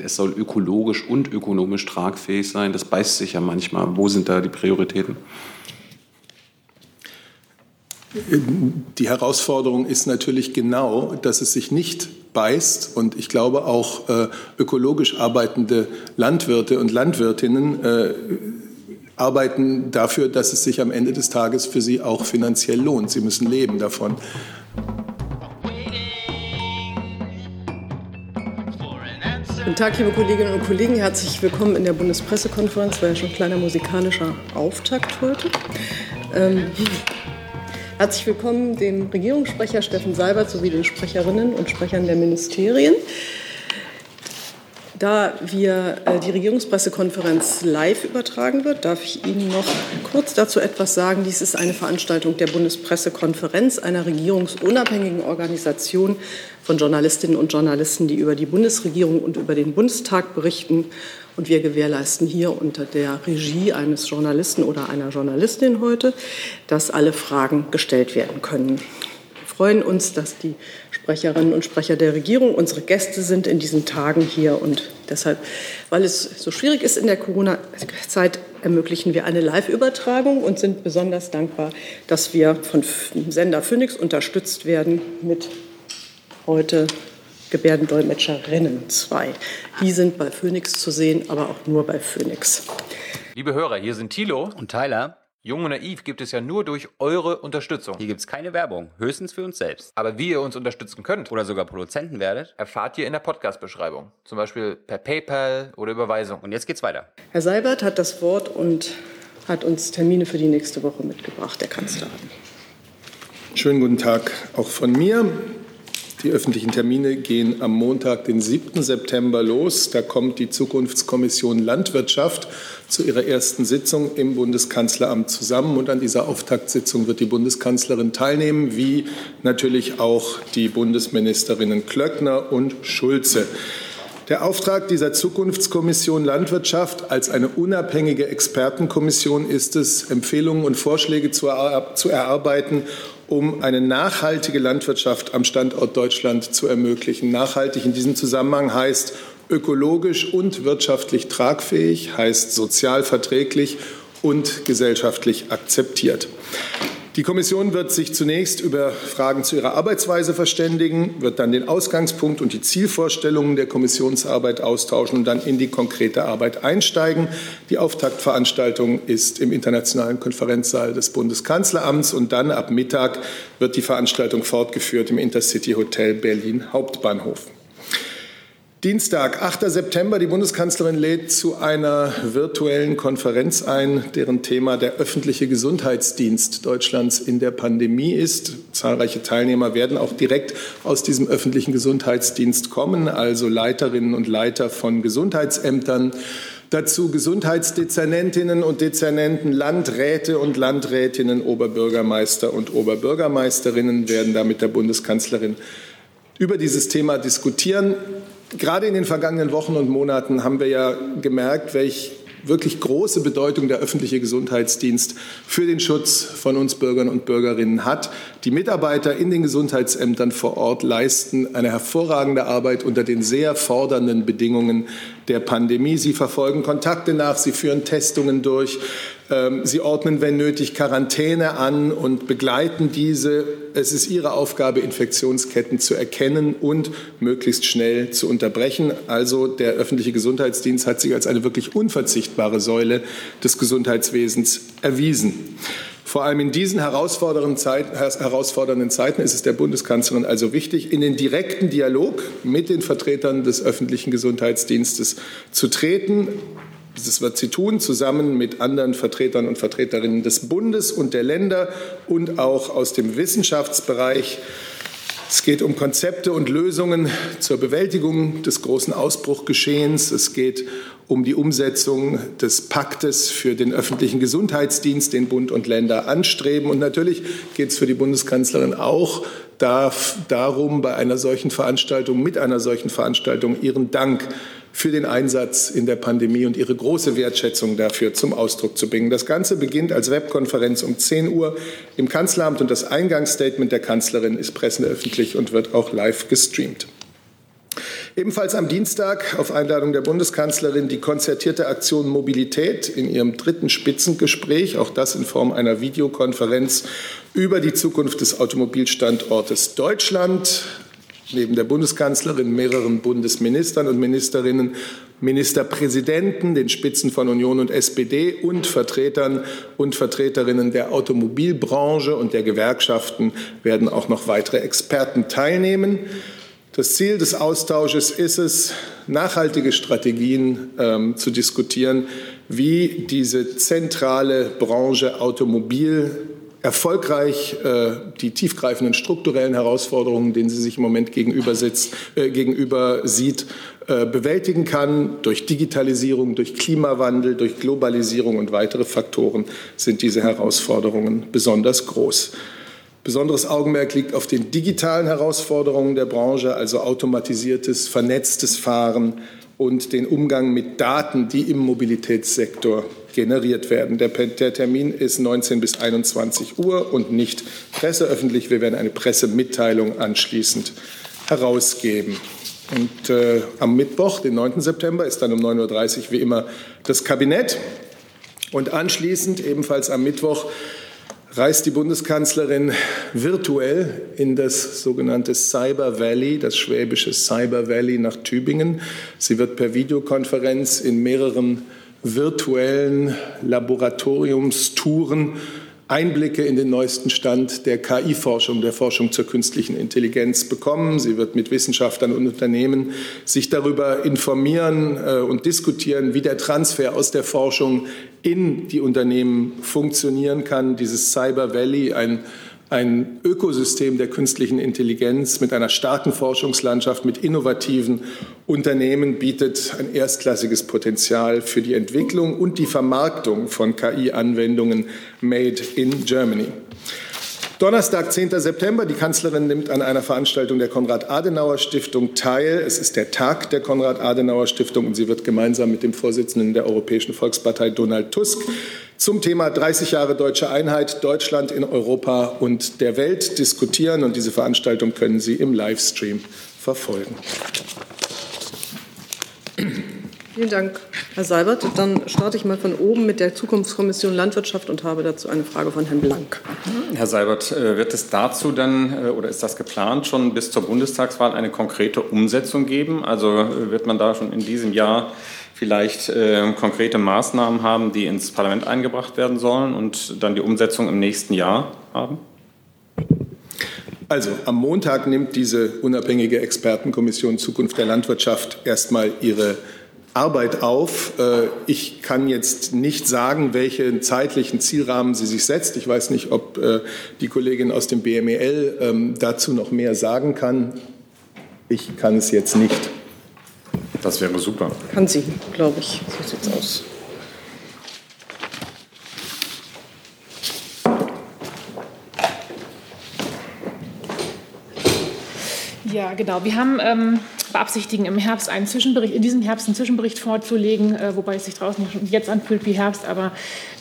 es soll ökologisch und ökonomisch tragfähig sein. Das beißt sich ja manchmal. Wo sind da die Prioritäten? Die Herausforderung ist natürlich genau, dass es sich nicht beißt. Und ich glaube auch äh, ökologisch arbeitende Landwirte und Landwirtinnen äh, arbeiten dafür, dass es sich am Ende des Tages für sie auch finanziell lohnt. Sie müssen leben davon. Guten Tag, liebe Kolleginnen und Kollegen. Herzlich willkommen in der Bundespressekonferenz. War ja schon ein kleiner musikalischer Auftakt heute. Ähm, herzlich willkommen dem Regierungssprecher Steffen Seibert sowie den Sprecherinnen und Sprechern der Ministerien. Da wir äh, die Regierungspressekonferenz live übertragen wird, darf ich Ihnen noch kurz dazu etwas sagen. Dies ist eine Veranstaltung der Bundespressekonferenz, einer regierungsunabhängigen Organisation von Journalistinnen und Journalisten, die über die Bundesregierung und über den Bundestag berichten. Und wir gewährleisten hier unter der Regie eines Journalisten oder einer Journalistin heute, dass alle Fragen gestellt werden können. Wir freuen uns, dass die Sprecherinnen und Sprecher der Regierung unsere Gäste sind in diesen Tagen hier. Und deshalb, weil es so schwierig ist in der Corona-Zeit, ermöglichen wir eine Live-Übertragung und sind besonders dankbar, dass wir von Sender Phoenix unterstützt werden mit heute Gebärdendolmetscherinnen zwei. Die sind bei Phoenix zu sehen, aber auch nur bei Phoenix. Liebe Hörer, hier sind Thilo und Tyler. Jung und Naiv gibt es ja nur durch eure Unterstützung. Hier gibt es keine Werbung, höchstens für uns selbst. Aber wie ihr uns unterstützen könnt oder sogar Produzenten werdet, erfahrt ihr in der Podcast-Beschreibung. Zum Beispiel per PayPal oder Überweisung. Und jetzt geht's weiter. Herr Seibert hat das Wort und hat uns Termine für die nächste Woche mitgebracht, der Kanzlerin. Schönen guten Tag auch von mir. Die öffentlichen Termine gehen am Montag, den 7. September los. Da kommt die Zukunftskommission Landwirtschaft zu ihrer ersten Sitzung im Bundeskanzleramt zusammen. Und an dieser Auftaktsitzung wird die Bundeskanzlerin teilnehmen, wie natürlich auch die Bundesministerinnen Klöckner und Schulze. Der Auftrag dieser Zukunftskommission Landwirtschaft als eine unabhängige Expertenkommission ist es, Empfehlungen und Vorschläge zu, erarbeiten, um eine nachhaltige Landwirtschaft am Standort Deutschland zu ermöglichen. Nachhaltig in diesem Zusammenhang heißt ökologisch und wirtschaftlich tragfähig, heißt sozial verträglich und gesellschaftlich akzeptiert. Die Kommission wird sich zunächst über Fragen zu ihrer Arbeitsweise verständigen, wird dann den Ausgangspunkt und die Zielvorstellungen der Kommissionsarbeit austauschen und dann in die konkrete Arbeit einsteigen. Die Auftaktveranstaltung ist im Internationalen Konferenzsaal des Bundeskanzleramts und dann ab Mittag wird die Veranstaltung fortgeführt im Intercity Hotel Berlin Hauptbahnhof. Dienstag, 8. September. Die Bundeskanzlerin lädt zu einer virtuellen Konferenz ein, deren Thema der öffentliche Gesundheitsdienst Deutschlands in der Pandemie ist. Zahlreiche Teilnehmer werden auch direkt aus diesem öffentlichen Gesundheitsdienst kommen, also Leiterinnen und Leiter von Gesundheitsämtern. Dazu Gesundheitsdezernentinnen und Dezernenten, Landräte und Landrätinnen, Oberbürgermeister und Oberbürgermeisterinnen werden da mit der Bundeskanzlerin über dieses Thema diskutieren. Gerade in den vergangenen Wochen und Monaten haben wir ja gemerkt, welch wirklich große Bedeutung der öffentliche Gesundheitsdienst für den Schutz von uns Bürgern und Bürgerinnen hat. Die Mitarbeiter in den Gesundheitsämtern vor Ort leisten eine hervorragende Arbeit unter den sehr fordernden Bedingungen der Pandemie. Sie verfolgen Kontakte nach, sie führen Testungen durch, sie ordnen, wenn nötig, Quarantäne an und begleiten diese. Es ist ihre Aufgabe, Infektionsketten zu erkennen und möglichst schnell zu unterbrechen. Also der öffentliche Gesundheitsdienst hat sich als eine wirklich unverzichtbare Säule des Gesundheitswesens erwiesen. Vor allem in diesen herausfordernden Zeiten ist es der Bundeskanzlerin also wichtig, in den direkten Dialog mit den Vertretern des öffentlichen Gesundheitsdienstes zu treten, das wird sie tun, zusammen mit anderen Vertretern und Vertreterinnen des Bundes und der Länder und auch aus dem Wissenschaftsbereich. Es geht um Konzepte und Lösungen zur Bewältigung des großen Ausbruchgeschehens. Es geht um die Umsetzung des Paktes für den öffentlichen Gesundheitsdienst, den Bund und Länder anstreben. Und natürlich geht es für die Bundeskanzlerin auch darum, bei einer solchen Veranstaltung, mit einer solchen Veranstaltung ihren Dank für den Einsatz in der Pandemie und ihre große Wertschätzung dafür zum Ausdruck zu bringen. Das Ganze beginnt als Webkonferenz um 10 Uhr im Kanzleramt und das Eingangsstatement der Kanzlerin ist presseöffentlich und wird auch live gestreamt. Ebenfalls am Dienstag auf Einladung der Bundeskanzlerin die konzertierte Aktion Mobilität in ihrem dritten Spitzengespräch, auch das in Form einer Videokonferenz über die Zukunft des Automobilstandortes Deutschland. Neben der Bundeskanzlerin, mehreren Bundesministern und Ministerinnen, Ministerpräsidenten, den Spitzen von Union und SPD und Vertretern und Vertreterinnen der Automobilbranche und der Gewerkschaften werden auch noch weitere Experten teilnehmen. Das Ziel des Austausches ist es, nachhaltige Strategien ähm, zu diskutieren, wie diese zentrale Branche Automobil erfolgreich äh, die tiefgreifenden strukturellen Herausforderungen, denen sie sich im Moment gegenüber, sitzt, äh, gegenüber sieht, äh, bewältigen kann. Durch Digitalisierung, durch Klimawandel, durch Globalisierung und weitere Faktoren sind diese Herausforderungen besonders groß. Besonderes Augenmerk liegt auf den digitalen Herausforderungen der Branche, also automatisiertes, vernetztes Fahren und den Umgang mit Daten, die im Mobilitätssektor generiert werden. Der, der, Termin ist 19 bis 21 Uhr und nicht presseöffentlich. Wir werden eine Pressemitteilung anschließend herausgeben. Und äh, am Mittwoch, den 9. September, ist dann um 9.30 Uhr wie immer das Kabinett. Und anschließend, ebenfalls am Mittwoch, reist die Bundeskanzlerin virtuell in das sogenannte Cyber Valley, das schwäbische Cyber Valley nach Tübingen. Sie wird per Videokonferenz in mehreren virtuellen Laboratoriumstouren Einblicke in den neuesten Stand der KI-Forschung, der Forschung zur künstlichen Intelligenz bekommen. Sie wird mit Wissenschaftlern und Unternehmen sich darüber informieren äh, und diskutieren, wie der Transfer aus der Forschung in die Unternehmen funktionieren kann. Dieses Cyber Valley, ein ein Ökosystem der künstlichen Intelligenz mit einer starken Forschungslandschaft, mit innovativen Unternehmen bietet ein erstklassiges Potenzial für die Entwicklung und die Vermarktung von KI-Anwendungen made in Germany. Donnerstag, 10. September. Die Kanzlerin nimmt an einer Veranstaltung der Konrad-Adenauer-Stiftung teil. Es ist der Tag der Konrad-Adenauer-Stiftung und sie wird gemeinsam mit dem Vorsitzenden der Europäischen Volkspartei Donald Tusk zum Thema 30 Jahre deutsche Einheit, Deutschland in Europa und der Welt diskutieren. Und diese Veranstaltung können Sie im Livestream verfolgen. Vielen Dank, Herr Seibert. Dann starte ich mal von oben mit der Zukunftskommission Landwirtschaft und habe dazu eine Frage von Herrn Blank. Herr Seibert, äh, wird es dazu dann äh, oder ist das geplant, schon bis zur Bundestagswahl eine konkrete Umsetzung geben? Also äh, wird man da schon in diesem Jahr vielleicht äh, konkrete Maßnahmen haben, die ins Parlament eingebracht werden sollen und dann die Umsetzung im nächsten Jahr haben? Also am Montag nimmt diese unabhängige Expertenkommission Zukunft der Landwirtschaft erstmal ihre Arbeit auf. Äh, ich kann jetzt nicht sagen, welchen zeitlichen Zielrahmen sie sich setzt. Ich weiß nicht, ob äh, die Kollegin aus dem BMEL ähm, dazu noch mehr sagen kann. Ich kann es jetzt nicht. Das wäre super. Kann sie, glaube ich. So sieht es aus. Ja, genau. Wir haben ähm, beabsichtigen, im Herbst einen Zwischenbericht, in diesem Herbst einen Zwischenbericht vorzulegen, äh, wobei es sich draußen jetzt anfühlt wie Herbst, aber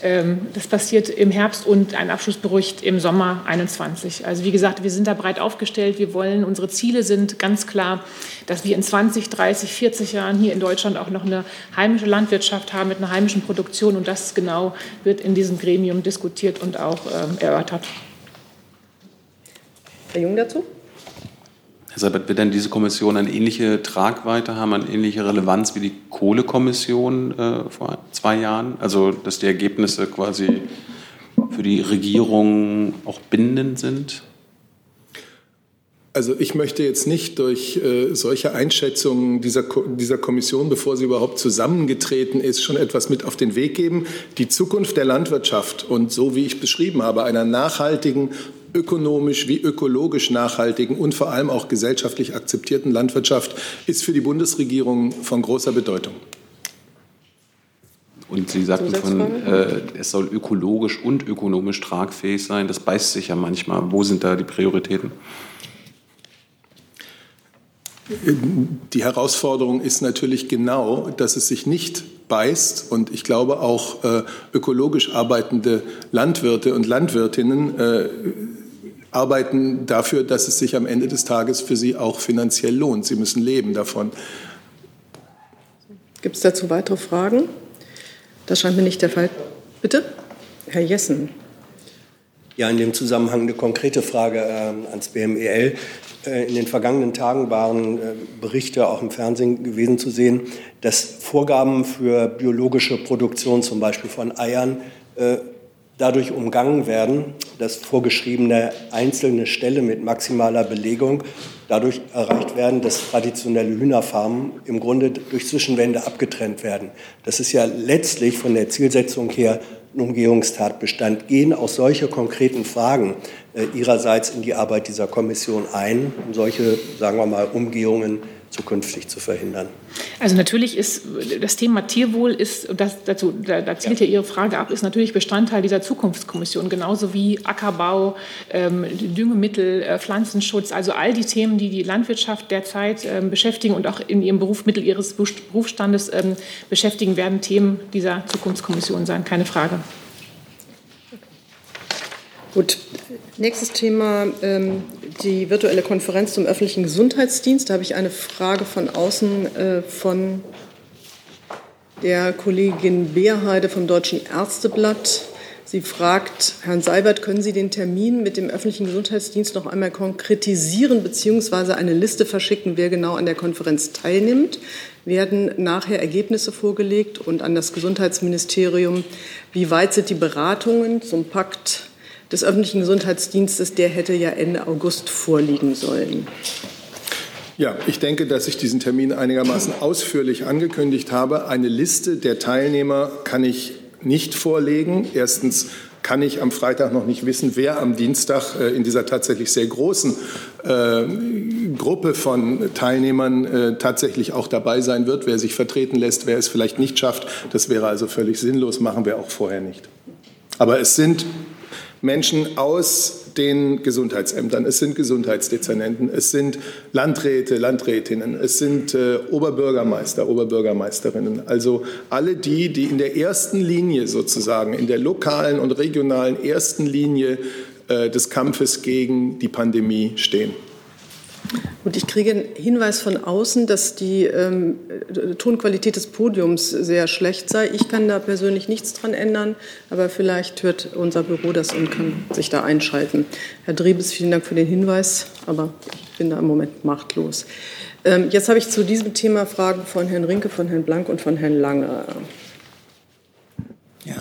ähm, das passiert im Herbst und ein Abschlussbericht im Sommer 21. Also wie gesagt, wir sind da breit aufgestellt. Wir wollen, unsere Ziele sind ganz klar, dass wir in 20, 30, 40 Jahren hier in Deutschland auch noch eine heimische Landwirtschaft haben mit einer heimischen Produktion und das genau wird in diesem Gremium diskutiert und auch ähm, erörtert. Herr Jung dazu? Herr Seibert, wird denn diese Kommission eine ähnliche Tragweite haben, eine ähnliche Relevanz wie die Kohlekommission äh, vor zwei Jahren? Also, dass die Ergebnisse quasi für die Regierung auch bindend sind? Also ich möchte jetzt nicht durch äh, solche Einschätzungen dieser, dieser Kommission, bevor sie überhaupt zusammengetreten ist, schon etwas mit auf den Weg geben. Die Zukunft der Landwirtschaft und so wie ich beschrieben habe, einer nachhaltigen ökonomisch wie ökologisch nachhaltigen und vor allem auch gesellschaftlich akzeptierten Landwirtschaft ist für die Bundesregierung von großer Bedeutung. Und Sie sagten von, äh, es soll ökologisch und ökonomisch tragfähig sein. Das beißt sich ja manchmal. Wo sind da die Prioritäten? Die Herausforderung ist natürlich genau, dass es sich nicht beißt. Und ich glaube auch äh, ökologisch arbeitende Landwirte und Landwirtinnen äh, arbeiten dafür, dass es sich am Ende des Tages für sie auch finanziell lohnt. Sie müssen leben davon. Gibt es dazu weitere Fragen? Das scheint mir nicht der Fall. Bitte? Herr Jessen. Ja, in dem Zusammenhang eine konkrete Frage äh, ans BMEL. Äh, in den vergangenen Tagen waren äh, Berichte auch im Fernsehen gewesen zu sehen, dass Vorgaben für biologische Produktion, zum Beispiel von Eiern, äh, dadurch umgangen werden, dass vorgeschriebene einzelne Ställe mit maximaler Belegung dadurch erreicht werden, dass traditionelle Hühnerfarmen im Grunde durch Zwischenwände abgetrennt werden. Das ist ja letztlich von der Zielsetzung her ein Umgehungstatbestand. Gehen auch solche konkreten Fragen äh, Ihrerseits in die Arbeit dieser Kommission ein, um solche, sagen wir mal, Umgehungen zukünftig zu verhindern? Also natürlich ist das Thema Tierwohl ist, das, dazu, da, da zielt ja. ja. Ihre Frage ab, ist natürlich Bestandteil dieser Zukunftskommission, genauso wie Ackerbau, ähm, Düngemittel, äh, Pflanzenschutz, also all die Themen, die die Landwirtschaft derzeit ähm, beschäftigen und auch in ihrem Beruf, Mittel ihres Berufsstandes ähm, beschäftigen, werden Themen dieser Zukunftskommission sein, keine Frage. Gut, nächstes Thema, ähm, die virtuelle Konferenz zum öffentlichen Gesundheitsdienst. Da habe ich eine Frage von außen äh, von der Kollegin Beerheide vom Deutschen Ärzteblatt. Sie fragt, Herrn Seibert, können Sie den Termin mit dem öffentlichen Gesundheitsdienst noch einmal konkretisieren bzw. eine Liste verschicken, wer genau an der Konferenz teilnimmt? Werden nachher Ergebnisse vorgelegt und an das Gesundheitsministerium? Wie weit sind die Beratungen zum Pakt des öffentlichen Gesundheitsdienstes, der hätte ja Ende August vorliegen sollen. Ja, ich denke, dass ich diesen Termin einigermaßen ausführlich angekündigt habe. Eine Liste der Teilnehmer kann ich nicht vorlegen. Erstens kann ich am Freitag noch nicht wissen, wer am Dienstag äh, in dieser tatsächlich sehr großen äh, Gruppe von Teilnehmern äh, tatsächlich auch dabei sein wird, wer sich vertreten lässt, wer es vielleicht nicht schafft. Das wäre also völlig sinnlos, machen wir auch vorher nicht. Aber es sind Menschen aus den Gesundheitsämtern, es sind Gesundheitsdezernenten, es sind Landräte, Landrätinnen, es sind äh, Oberbürgermeister, Oberbürgermeisterinnen. Also alle die, die in der ersten Linie sozusagen, in der lokalen und regionalen ersten Linie äh, des Kampfes gegen die Pandemie stehen. Und ich kriege einen Hinweis von außen, dass die ähm, Tonqualität des Podiums sehr schlecht sei. Ich kann da persönlich nichts dran ändern, aber vielleicht hört unser Büro das und kann sich da einschalten. Herr Drebes, vielen Dank für den Hinweis, aber ich bin da im Moment machtlos. Ähm, jetzt habe ich zu diesem Thema Fragen von Herrn Rinke, von Herrn Blank und von Herrn Lange. Ja,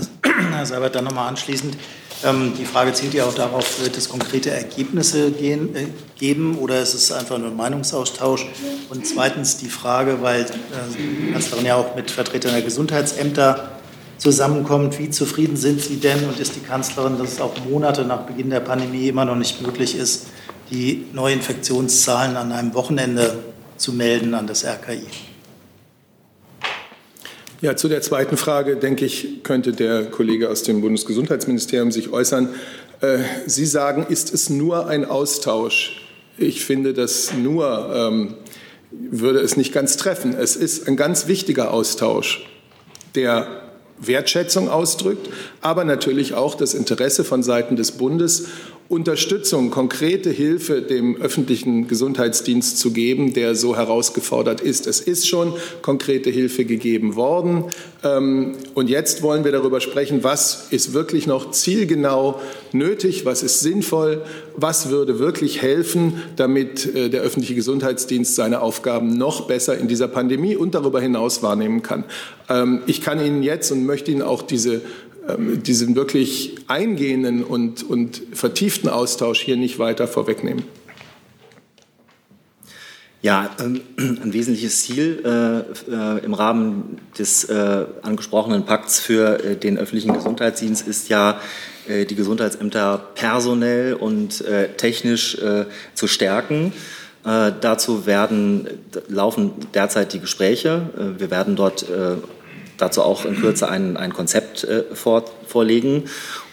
Herr Seibert, dann nochmal anschließend. Ähm, die Frage zielt ja auch darauf, wird es konkrete Ergebnisse gehen, äh, geben oder ist es einfach nur ein Meinungsaustausch? Und zweitens die Frage, weil äh, die Kanzlerin ja auch mit Vertretern der Gesundheitsämter zusammenkommt, wie zufrieden sind Sie denn und ist die Kanzlerin, dass es auch Monate nach Beginn der Pandemie immer noch nicht möglich ist, die Neuinfektionszahlen an einem Wochenende zu melden an das RKI? Ja, zu der zweiten Frage, denke ich, könnte der Kollege aus dem Bundesgesundheitsministerium sich äußern. Äh, Sie sagen, ist es nur ein Austausch? Ich finde, dass nur ähm, würde es nicht ganz treffen. Es ist ein ganz wichtiger Austausch, der Wertschätzung ausdrückt, aber natürlich auch das Interesse von Seiten des Bundes Unterstützung, konkrete Hilfe dem öffentlichen Gesundheitsdienst zu geben, der so herausgefordert ist. Es ist schon konkrete Hilfe gegeben worden. Ähm, und jetzt wollen wir darüber sprechen, was ist wirklich noch zielgenau nötig, was ist sinnvoll, was würde wirklich helfen, damit äh, der öffentliche Gesundheitsdienst seine Aufgaben noch besser in dieser Pandemie und darüber hinaus wahrnehmen kann. Ähm, ich kann Ihnen jetzt und möchte Ihnen auch diese diesen wirklich eingehenden und, und vertieften Austausch hier nicht weiter vorwegnehmen. Ja, ähm, ein wesentliches Ziel äh, äh, im Rahmen des äh, angesprochenen Pakts für den öffentlichen Gesundheitsdienst ist ja, die Gesundheitsämter personell und technisch zu stärken. dazu werden, laufen derzeit die Gespräche. wir werden dort dazu auch in Kürze ein, ein Konzept äh, vor, vorlegen.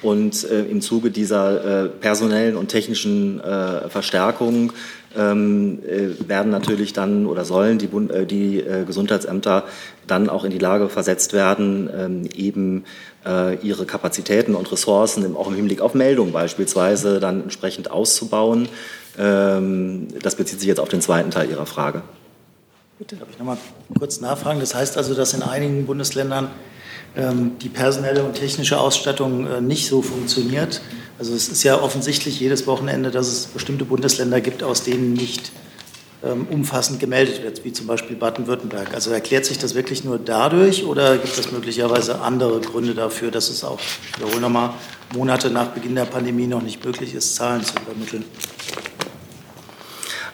Und äh, im Zuge dieser äh, personellen und technischen äh, Verstärkung ähm, äh, werden natürlich dann oder sollen die, Bund, äh, die Gesundheitsämter dann auch in die Lage versetzt werden, ähm, eben ihre Kapazitäten und Ressourcen, auch im Hinblick auf Meldungen beispielsweise, dann entsprechend auszubauen. Ähm, das bezieht sich jetzt auf den zweiten Teil Ihrer Frage. Bitte. Darf ich noch mal kurz nachfragen? Das heißt also, dass in einigen Bundesländern ähm, die personelle und technische Ausstattung äh, nicht so funktioniert. Also es ist ja offensichtlich jedes Wochenende, dass es bestimmte Bundesländer gibt, aus denen nicht ähm, umfassend gemeldet wird, wie zum Beispiel Baden-Württemberg. Also erklärt sich das wirklich nur dadurch oder gibt es möglicherweise andere Gründe dafür, dass es auch, ich wiederhole nochmal, Monate nach Beginn der Pandemie noch nicht möglich ist, Zahlen zu übermitteln?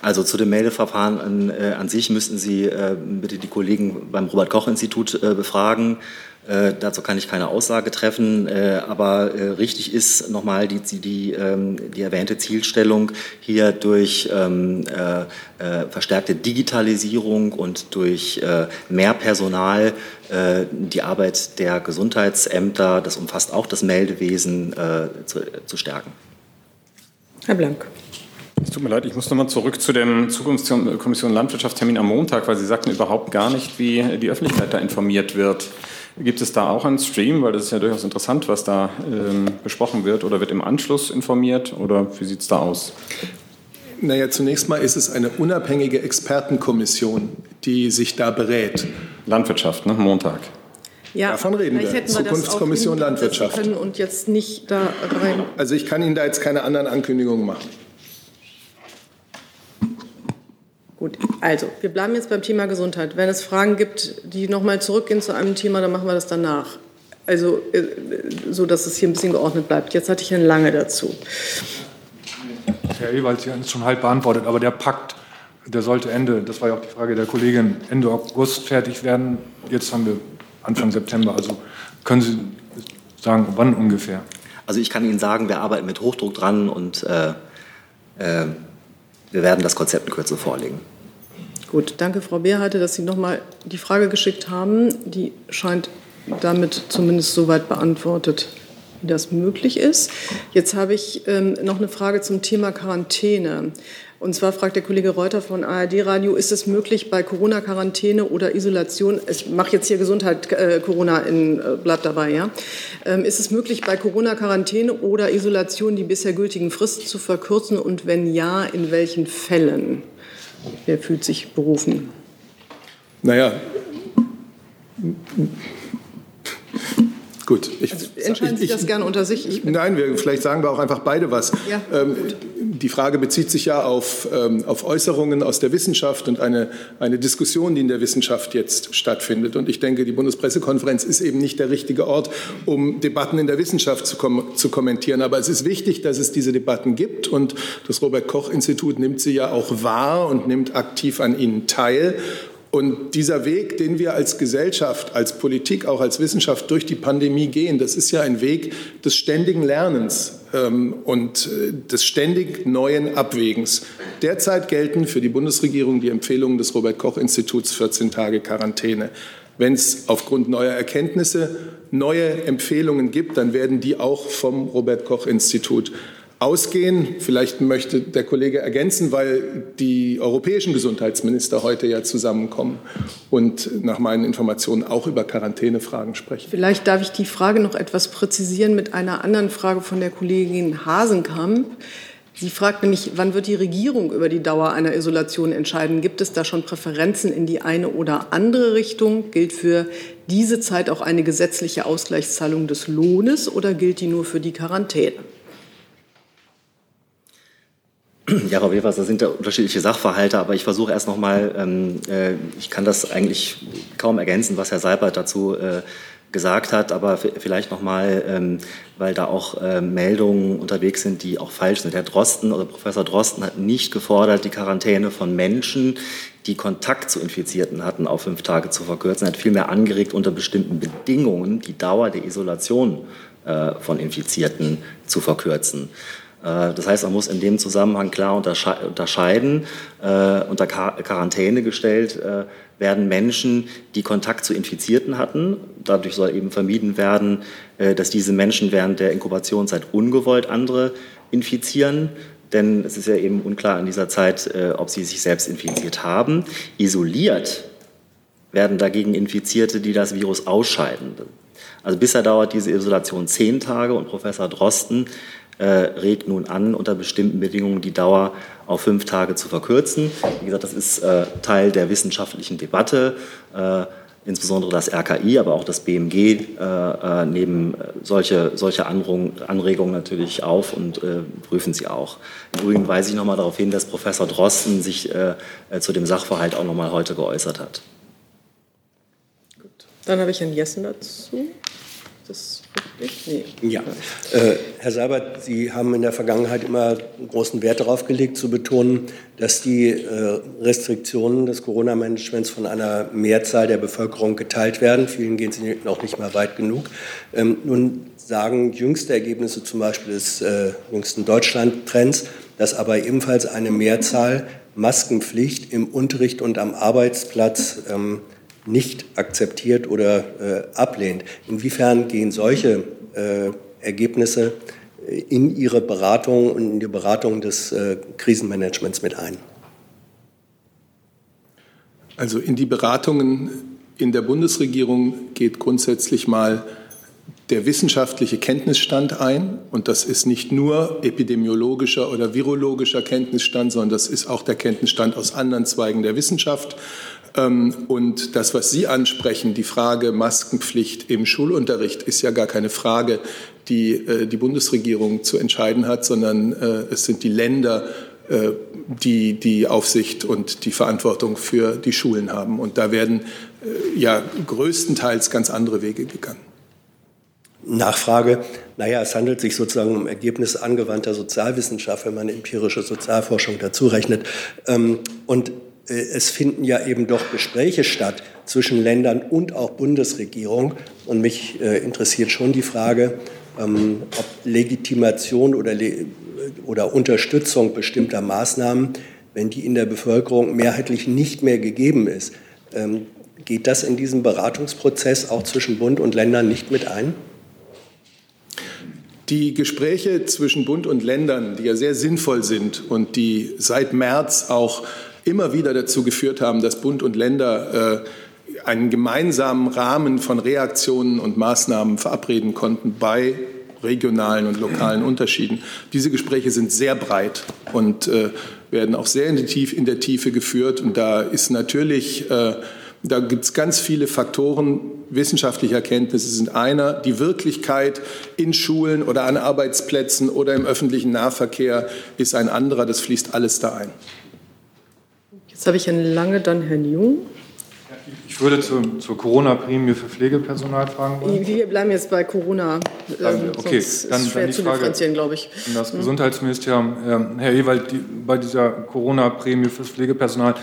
Also zu dem Meldeverfahren an, äh, an sich müssten Sie äh, bitte die Kollegen beim Robert-Koch-Institut äh, befragen. Äh, dazu kann ich keine Aussage treffen, äh, aber äh, richtig ist nochmal die, die, ähm, die erwähnte Zielstellung hier durch ähm, äh, äh, verstärkte Digitalisierung und durch mehr Personal die Arbeit der Gesundheitsämter, das umfasst auch das Meldewesen, zu, zu stärken. Herr Blank. Es tut mir leid, ich muss nochmal zurück zu dem Zukunftskommission Landwirtschaftstermin am Montag, weil Sie sagten überhaupt gar nicht, wie die Öffentlichkeit da informiert wird. Gibt es da auch einen Stream? Weil das ist ja durchaus interessant, was da ähm, besprochen wird. Oder wird im Anschluss informiert? Oder wie sieht es da aus? Naja, zunächst mal ist es eine unabhängige Expertenkommission, die sich da berät. Landwirtschaft, ne? Montag. Ja, Davon reden wir. Zukunftskommission wir Landwirtschaft. Können und jetzt nicht da rein. Also ich kann Ihnen da jetzt keine anderen Ankündigungen machen. Gut, also wir bleiben jetzt beim Thema Gesundheit. Wenn es Fragen gibt, die nochmal zurückgehen zu einem Thema, dann machen wir das danach. Also äh, so, dass es hier ein bisschen geordnet bleibt. Jetzt hatte ich Herrn Lange dazu. Herr Ewald, Sie haben es schon halb beantwortet, aber der Pakt, der sollte Ende, das war ja auch die Frage der Kollegin, Ende August fertig werden. Jetzt haben wir Anfang September. Also können Sie sagen, wann ungefähr? Also ich kann Ihnen sagen, wir arbeiten mit Hochdruck dran und äh, äh, wir werden das Konzept in Kürze vorlegen. Gut, danke Frau Beerheite, dass Sie noch mal die Frage geschickt haben. Die scheint damit zumindest soweit beantwortet, wie das möglich ist. Jetzt habe ich ähm, noch eine Frage zum Thema Quarantäne. Und zwar fragt der Kollege Reuter von ARD Radio, ist es möglich bei Corona-Quarantäne oder Isolation, ich mache jetzt hier Gesundheit, äh, Corona in, äh, bleibt dabei, ja, ähm, ist es möglich bei Corona-Quarantäne oder Isolation die bisher gültigen Fristen zu verkürzen und wenn ja, in welchen Fällen? Wer fühlt sich berufen? Naja, Gut. Ich, also entscheiden Sie ich, das gerne unter sich. Ich nein, wir, vielleicht sagen wir auch einfach beide was. Ja, ähm, die Frage bezieht sich ja auf, ähm, auf Äußerungen aus der Wissenschaft und eine, eine Diskussion, die in der Wissenschaft jetzt stattfindet. Und ich denke, die Bundespressekonferenz ist eben nicht der richtige Ort, um Debatten in der Wissenschaft zu, kom zu kommentieren. Aber es ist wichtig, dass es diese Debatten gibt. Und das Robert Koch Institut nimmt sie ja auch wahr und nimmt aktiv an ihnen teil. Und dieser Weg, den wir als Gesellschaft, als Politik, auch als Wissenschaft durch die Pandemie gehen, das ist ja ein Weg des ständigen Lernens ähm, und äh, des ständig neuen Abwägens. Derzeit gelten für die Bundesregierung die Empfehlungen des Robert Koch Instituts 14 Tage Quarantäne. Wenn es aufgrund neuer Erkenntnisse neue Empfehlungen gibt, dann werden die auch vom Robert Koch Institut ausgehen. Vielleicht möchte der Kollege ergänzen, weil die europäischen Gesundheitsminister heute ja zusammenkommen und nach meinen Informationen auch über Quarantänefragen sprechen. Vielleicht darf ich die Frage noch etwas präzisieren mit einer anderen Frage von der Kollegin Hasenkamp. Sie fragt nämlich, wann wird die Regierung über die Dauer einer Isolation entscheiden? Gibt es da schon Präferenzen in die eine oder andere Richtung? Gilt für diese Zeit auch eine gesetzliche Ausgleichszahlung des Lohnes oder gilt die nur für die Quarantäne? Ja, Frau Wevers, das sind ja unterschiedliche Sachverhalte, aber ich versuche erst nochmal, ähm, äh, ich kann das eigentlich kaum ergänzen, was Herr Seibert dazu äh, gesagt hat, aber vielleicht nochmal, ähm, weil da auch äh, Meldungen unterwegs sind, die auch falsch sind. Herr Drosten oder Professor Drosten hat nicht gefordert, die Quarantäne von Menschen, die Kontakt zu Infizierten hatten, auf fünf Tage zu verkürzen. Er hat vielmehr angeregt, unter bestimmten Bedingungen die Dauer der Isolation äh, von Infizierten zu verkürzen. Äh, das heißt, man muss in dem Zusammenhang klar unterscheiden. Äh, unter Quarantäne gestellt äh, werden Menschen, die Kontakt zu Infizierten hatten. Dadurch soll eben vermieden werden, dass diese Menschen während der Inkubationszeit ungewollt andere infizieren. denn es ist ja eben unklar in dieser Zeit, äh, ob sie sich selbst infiziert haben. Isoliert werden dagegen Infizierte, die das Virus ausscheiden. Also bisher dauert diese Isolation zehn Tage und Professor Drosten äh, regt nun an, unter bestimmten Bedingungen die Dauer auf fünf Tage zu verkürzen. Wie gesagt, das ist äh, Teil der wissenschaftlichen Debatte. Äh, insbesondere das RKI, aber auch das BMG äh, äh, nehmen solche, solche Anregungen natürlich auf und äh, prüfen sie auch. Im Übrigen weise ich noch mal darauf hin, dass Professor Drosten sich äh, zu dem Sachverhalt auch noch mal heute geäußert hat. Dann habe ich Herrn Jessen dazu das? Ja. Äh, Herr Seibert, Sie haben in der Vergangenheit immer großen Wert darauf gelegt, zu betonen, dass die äh, Restriktionen des Corona-Managements von einer Mehrzahl der Bevölkerung geteilt werden. Vielen gehen sie noch nicht mal weit genug. Ähm, nun sagen jüngste Ergebnisse zum Beispiel des äh, jüngsten Deutschland-Trends, dass aber ebenfalls eine Mehrzahl Maskenpflicht im Unterricht und am Arbeitsplatz ähm, nicht akzeptiert oder äh, ablehnt. Inwiefern gehen solche äh, Ergebnisse äh, in Ihre Beratung und in die Beratung des äh, Krisenmanagements mit ein? Also in die Beratungen in der Bundesregierung geht grundsätzlich mal der wissenschaftliche Kenntnisstand ein. Und das ist nicht nur epidemiologischer oder virologischer Kenntnisstand, sondern das ist auch der Kenntnisstand aus anderen Zweigen der Wissenschaft. Ähm, und das, was Sie ansprechen, die Frage Maskenpflicht im Schulunterricht, ist ja gar keine Frage, die äh, die Bundesregierung zu entscheiden hat, sondern äh, es sind die Länder, äh, die die Aufsicht und die Verantwortung für die Schulen haben. Und da werden ja größtenteils ganz andere Wege gegangen. Nachfrage. Naja, es handelt sich sozusagen um Ergebnis angewandter Sozialwissenschaft, wenn man empirische Sozialforschung dazu rechnet. Ähm, und es finden ja eben doch Gespräche statt zwischen Ländern und auch Bundesregierung. Und mich äh, interessiert schon die Frage, ähm, ob Legitimation oder, oder Unterstützung bestimmter Maßnahmen, wenn die in der Bevölkerung mehrheitlich nicht mehr gegeben ist, ähm, geht das in diesem Beratungsprozess auch zwischen Bund und Ländern nicht mit ein? Die Gespräche zwischen Bund und Ländern, die ja sehr sinnvoll sind und die seit März auch immer wieder dazu geführt haben, dass Bund und Länder äh, einen gemeinsamen Rahmen von Reaktionen und Maßnahmen verabreden konnten bei regionalen und lokalen Unterschieden. Diese Gespräche sind sehr breit und äh, werden auch sehr in, in der Tiefe geführt. Und da ist natürlich, äh, da gibt es ganz viele Faktoren. Wissenschaftliche Erkenntnisse sind einer. Die Wirklichkeit in Schulen oder an Arbeitsplätzen oder im öffentlichen Nahverkehr ist ein anderer. Das fließt alles da ein. Jetzt habe ich Herrn Lange, dann Herrn Jung. Ich würde zur, zur Corona-Prämie für Pflegepersonal fragen wollen. Wir bleiben jetzt bei Corona. Ähm, okay, dann, schwer dann die zu Frage glaube ich. An das Gesundheitsministerium. Ähm, Herr Ewald, die, bei dieser Corona-Prämie fürs Pflegepersonal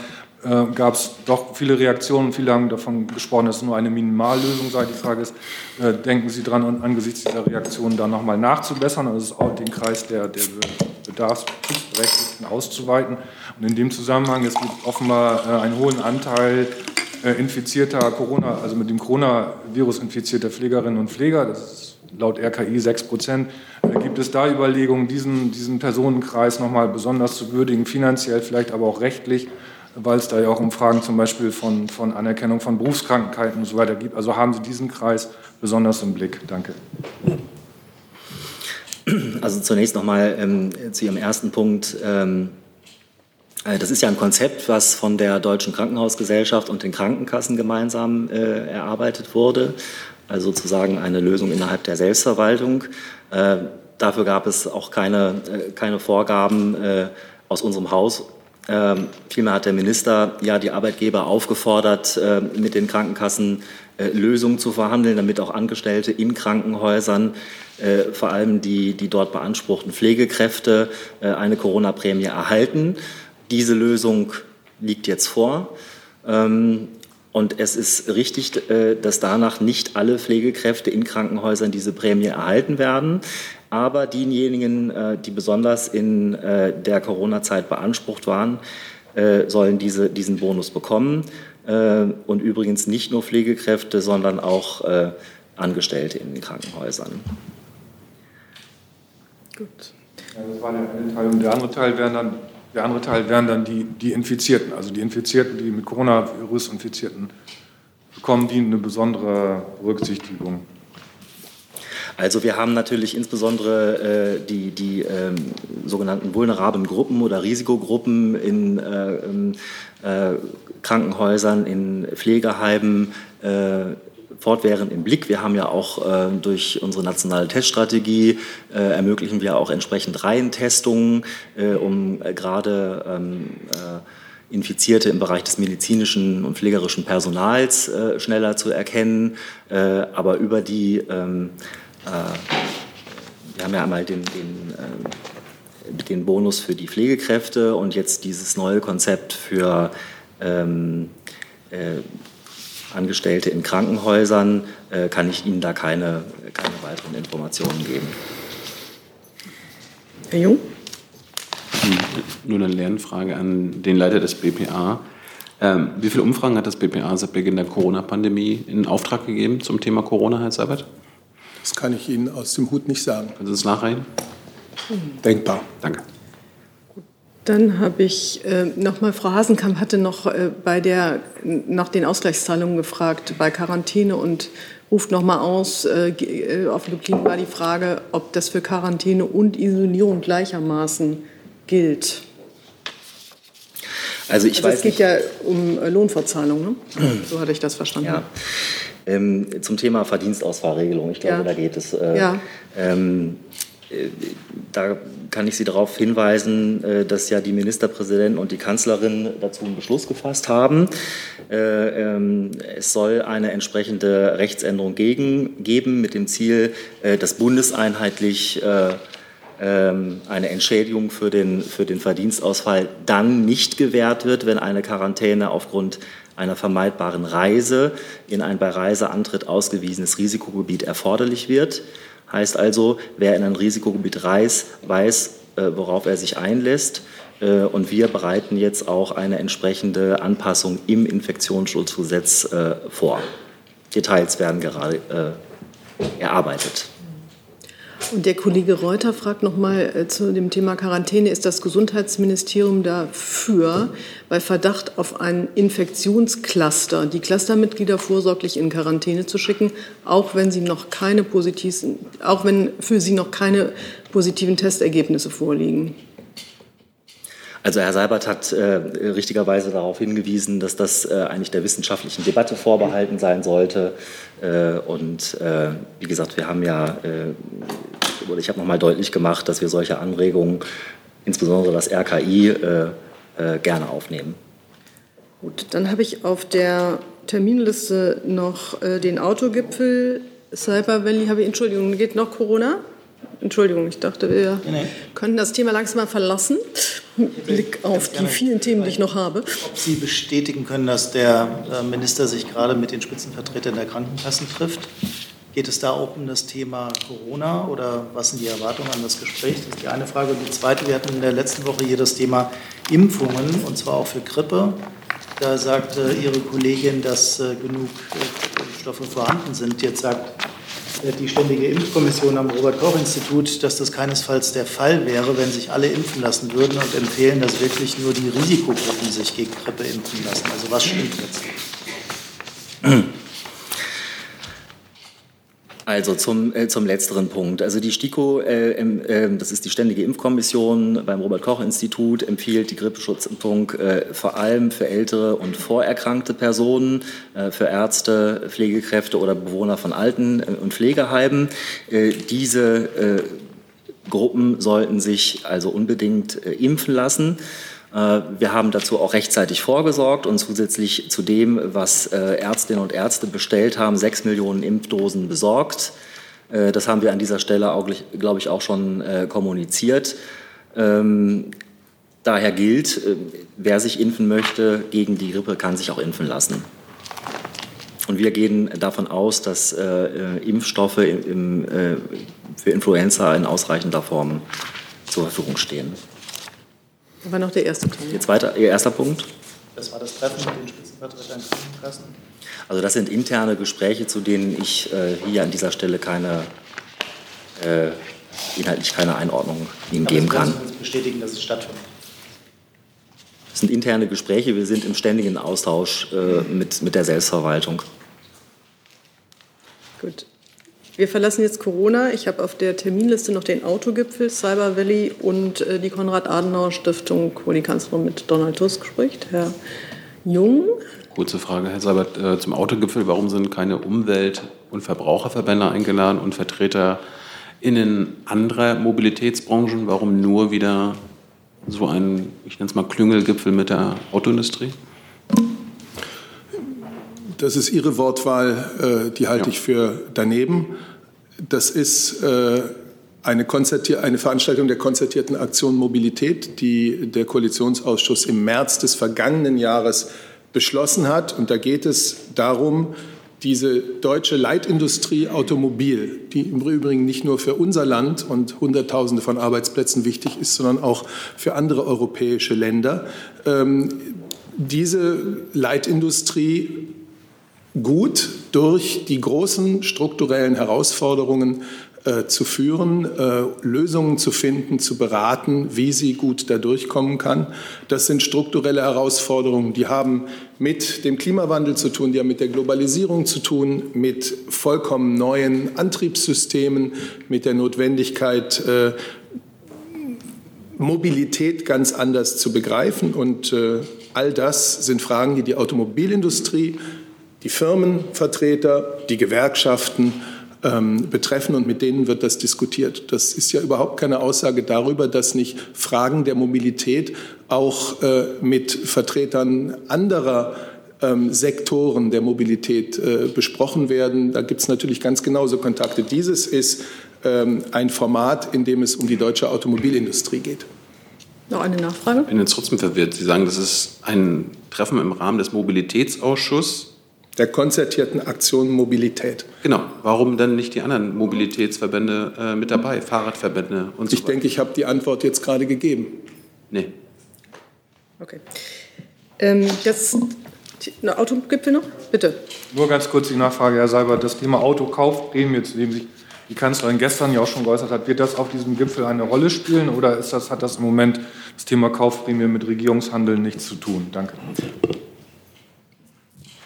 äh, gab es doch viele Reaktionen. Viele haben davon gesprochen, dass es nur eine Minimallösung sei. Die Frage ist, äh, denken Sie dran, angesichts dieser Reaktionen da nochmal nachzubessern, also auch den Kreis der, der Bedarfsberechtigten auszuweiten? Und in dem Zusammenhang, es gibt offenbar äh, einen hohen Anteil äh, infizierter Corona, also mit dem Coronavirus infizierter Pflegerinnen und Pfleger. Das ist laut RKI 6 Prozent. Äh, gibt es da Überlegungen, diesen, diesen Personenkreis nochmal besonders zu würdigen, finanziell, vielleicht aber auch rechtlich, weil es da ja auch um Fragen zum Beispiel von, von Anerkennung von Berufskrankheiten und so weiter gibt. Also haben Sie diesen Kreis besonders im Blick? Danke. Also zunächst nochmal ähm, zu Ihrem ersten Punkt. Ähm, äh, das ist ja ein Konzept, was von der Deutschen Krankenhausgesellschaft und den Krankenkassen gemeinsam äh, erarbeitet wurde. Also sozusagen eine Lösung innerhalb der Selbstverwaltung. Äh, dafür gab es auch keine, äh, keine Vorgaben äh, aus unserem Haus. Ähm, vielmehr hat der Minister ja die Arbeitgeber aufgefordert, äh, mit den Krankenkassen Lösungen zu verhandeln, damit auch Angestellte in Krankenhäusern vor allem die, die dort beanspruchten Pflegekräfte eine Corona-Prämie erhalten. Diese Lösung liegt jetzt vor. Ähm, und es ist richtig, äh, dass danach nicht alle Pflegekräfte in Krankenhäusern diese Prämie erhalten werden. Aber diejenigen, äh, die besonders in äh, der Corona-Zeit beansprucht waren, sollen diese, diesen Bonus bekommen. Und übrigens nicht nur Pflegekräfte, sondern auch Angestellte in den Krankenhäusern. Gut. Ja, das war der eine Teil. Und der andere Teil wären dann, der andere Teil wären dann die, die Infizierten, also die Infizierten, die mit Coronavirus Infizierten bekommen, die eine besondere Berücksichtigung. Also wir haben natürlich insbesondere äh, die, die ähm, sogenannten vulnerablen Gruppen oder Risikogruppen in äh, ähm, äh, Krankenhäusern, in Pflegeheimen, äh, fortwährend im Blick. Wir haben ja auch äh, durch unsere nationale Teststrategie äh, ermöglichen wir auch entsprechend Reihentestungen, äh, um äh, gerade ähm, äh, Infizierte im Bereich des medizinischen und pflegerischen Personals äh, schneller zu erkennen. aber über die, ähm, wir haben ja einmal den, den, den Bonus für die Pflegekräfte und jetzt dieses neue Konzept für ähm, Angestellte in Krankenhäusern, äh, kann ich Ihnen da keine, keine weiteren Informationen geben. Herr Jung? Nur eine Lernfrage an den Leiter des BPA. Ähm, wie viele Umfragen hat das BPA seit Beginn der Corona-Pandemie in Auftrag gegeben zum Thema Corona, Herr Seibert? Das kann ich Ihnen aus dem Hut nicht sagen. Können Sie das nachreichen? Denkbar. Danke. Dann habe ich äh, noch mal, Frau Hasenkamp hatte noch äh, bei der, nach den Ausgleichszahlungen gefragt, bei Quarantäne und ruft noch mal aus, äh, äh, offen geblieben war die Frage, ob das für Quarantäne und Isolierung gleichermaßen gilt. Also ich also weiß es geht nicht. ja um äh, Lohnfortzahlung, ne? so hatte ich das verstanden. Ja. Ähm, zum Thema Verdienstausfahrregelung, ich glaube, Ja. da geht es. Äh, Ja. ähm, äh, da kann ich Sie darauf hinweisen, äh, dass ja die Ministerpräsidenten und die Kanzlerin dazu einen Beschluss gefasst haben. Äh, ähm, Es soll eine entsprechende Rechtsänderung geben mit dem Ziel, äh, dass bundeseinheitlich äh, ähm, eine Entschädigung für den, für den Verdienstausfall dann nicht gewährt wird, wenn eine Quarantäne aufgrund einer vermeidbaren Reise in ein bei Reiseantritt ausgewiesenes Risikogebiet erforderlich wird. Heißt also, wer in ein Risikogebiet reist, weiß, äh, worauf er sich einlässt. Äh, Und wir bereiten jetzt auch eine entsprechende Anpassung im Infektionsschutzgesetz äh, vor. Details werden gerade erarbeitet. Und der Kollege Reuter fragt noch mal äh, zu dem Thema Quarantäne. Ist das Gesundheitsministerium dafür, bei Verdacht auf ein Infektionscluster die Clustermitglieder vorsorglich in Quarantäne zu schicken, auch wenn sie noch keine auch wenn für sie noch keine positiven Testergebnisse vorliegen? Also Herr Seibert hat äh, richtigerweise darauf hingewiesen, dass das äh, eigentlich der wissenschaftlichen Debatte vorbehalten sein sollte. Äh, und äh, wie gesagt, wir haben ja, äh, oder ich habe nochmal deutlich gemacht, dass wir solche Anregungen, insbesondere das RKI, äh, äh, gerne aufnehmen. Gut, dann habe ich auf der Terminliste noch äh, den Autogipfel Cyber Valley. Habe ich, Entschuldigung, geht noch Corona? Entschuldigung, ich dachte, wir Nee, nee. könnten das Thema langsam mal verlassen. Blick auf die vielen Themen, die ich noch habe. Ob Sie bestätigen können, dass der äh, Minister sich gerade mit den Spitzenvertretern der Krankenkassen trifft? Geht es da auch um das Thema Corona oder was sind die Erwartungen an das Gespräch? Das ist die eine Frage. Und die zweite, wir hatten in der letzten Woche hier das Thema Impfungen und zwar auch für Grippe. Da sagte Ihre Kollegin, dass äh, genug äh, Impfstoffe vorhanden sind. Jetzt sagt die Ständige Impfkommission am Robert-Koch-Institut, dass das keinesfalls der Fall wäre, wenn sich alle impfen lassen würden und empfehlen, dass wirklich nur die Risikogruppen sich gegen Grippe impfen lassen. Also was stimmt jetzt? Also zum, äh, zum letzteren Punkt. Also die STIKO, äh, ähm, das ist die Ständige Impfkommission beim Robert-Koch-Institut, empfiehlt die Grippeschutzimpfung äh, vor allem für ältere und vorerkrankte Personen, äh, für Ärzte, Pflegekräfte oder Bewohner von Alten- äh, und Pflegeheimen. Äh, diese äh, Gruppen sollten sich also unbedingt äh, impfen lassen. Äh, Wir haben dazu auch rechtzeitig vorgesorgt und zusätzlich zu dem, was äh, Ärztinnen und Ärzte bestellt haben, sechs Millionen Impfdosen besorgt. Äh, Das haben wir an dieser Stelle, auch, glaube ich, auch schon kommuniziert. Ähm, Daher gilt, wer sich impfen möchte gegen die Grippe, kann sich auch impfen lassen. Und wir gehen davon aus, dass Impfstoffe im, im, für Influenza in ausreichender Form zur Verfügung stehen. Das war noch der erste Teil. Ihr, zweiter, Ihr erster Punkt? Das war das Treffen mit den Spitzenvertretern Krankenkassen. Also das sind interne Gespräche, zu denen ich äh, hier an dieser Stelle keine, äh, inhaltlich keine Einordnung Ihnen Aber geben Sie kann. uns bestätigen, dass es stattfindet. Es sind interne Gespräche, wir sind im ständigen Austausch äh, mit, mit der Selbstverwaltung. Gut. Wir verlassen jetzt Corona. Ich habe auf der Terminliste noch den Autogipfel, Cyber Valley und äh, die Konrad-Adenauer-Stiftung, wo die Kanzlerin mit Donald Tusk spricht. Herr Jung, Kurze Frage, Herr Seibert, äh, zum Autogipfel. Warum sind keine Umwelt- und Verbraucherverbände eingeladen und VertreterInnen anderer Mobilitätsbranchen? Warum nur wieder so ein, ich nenne es mal Klüngelgipfel mit der Autoindustrie? Das ist Ihre Wortwahl, äh, die halte ich für daneben. Das ist äh, eine, eine Veranstaltung der konzertierten Aktion Mobilität, die der Koalitionsausschuss im März des vergangenen Jahres beschlossen hat. Und da geht es darum, diese deutsche Leitindustrie Automobil, die im Übrigen nicht nur für unser Land und Hunderttausende von Arbeitsplätzen wichtig ist, sondern auch für andere europäische Länder, ähm, diese Leitindustrie gut durch die großen strukturellen Herausforderungen äh, zu führen, äh, Lösungen zu finden, zu beraten, wie sie gut da durchkommen kann. Das sind strukturelle Herausforderungen, die haben mit dem Klimawandel zu tun, die haben mit der Globalisierung zu tun, mit vollkommen neuen Antriebssystemen, mit der Notwendigkeit, äh, Mobilität ganz anders zu begreifen. Und äh, all das sind Fragen, die die Automobilindustrie, die Firmenvertreter, die Gewerkschaften ähm, betreffen und mit denen wird das diskutiert. Das ist ja überhaupt keine Aussage darüber, dass nicht Fragen der Mobilität auch äh, mit Vertretern anderer ähm, Sektoren der Mobilität äh, besprochen werden. Da gibt es natürlich ganz genauso Kontakte. Dieses ist ähm, ein Format, in dem es um die deutsche Automobilindustrie geht. noch eine Nachfrage? Ich bin jetzt trotzdem verwirrt. Sie sagen, das ist ein Treffen im Rahmen des Mobilitätsausschusses. Der konzertierten Aktion Mobilität. Genau. Warum denn nicht die anderen Mobilitätsverbände äh, mit dabei, Fahrradverbände und so Ich denke, ich habe die Antwort jetzt gerade gegeben. Nee. Okay. Ähm, jetzt eine Autogipfel noch? Bitte. Nur ganz kurz die Nachfrage, Herr Seibert. Das Thema Autokaufprämie, zu dem sich die Kanzlerin gestern ja auch schon geäußert hat, wird das auf diesem Gipfel eine Rolle spielen oder ist das, hat das im Moment das Thema Kaufprämie mit Regierungshandeln nichts zu tun? Danke.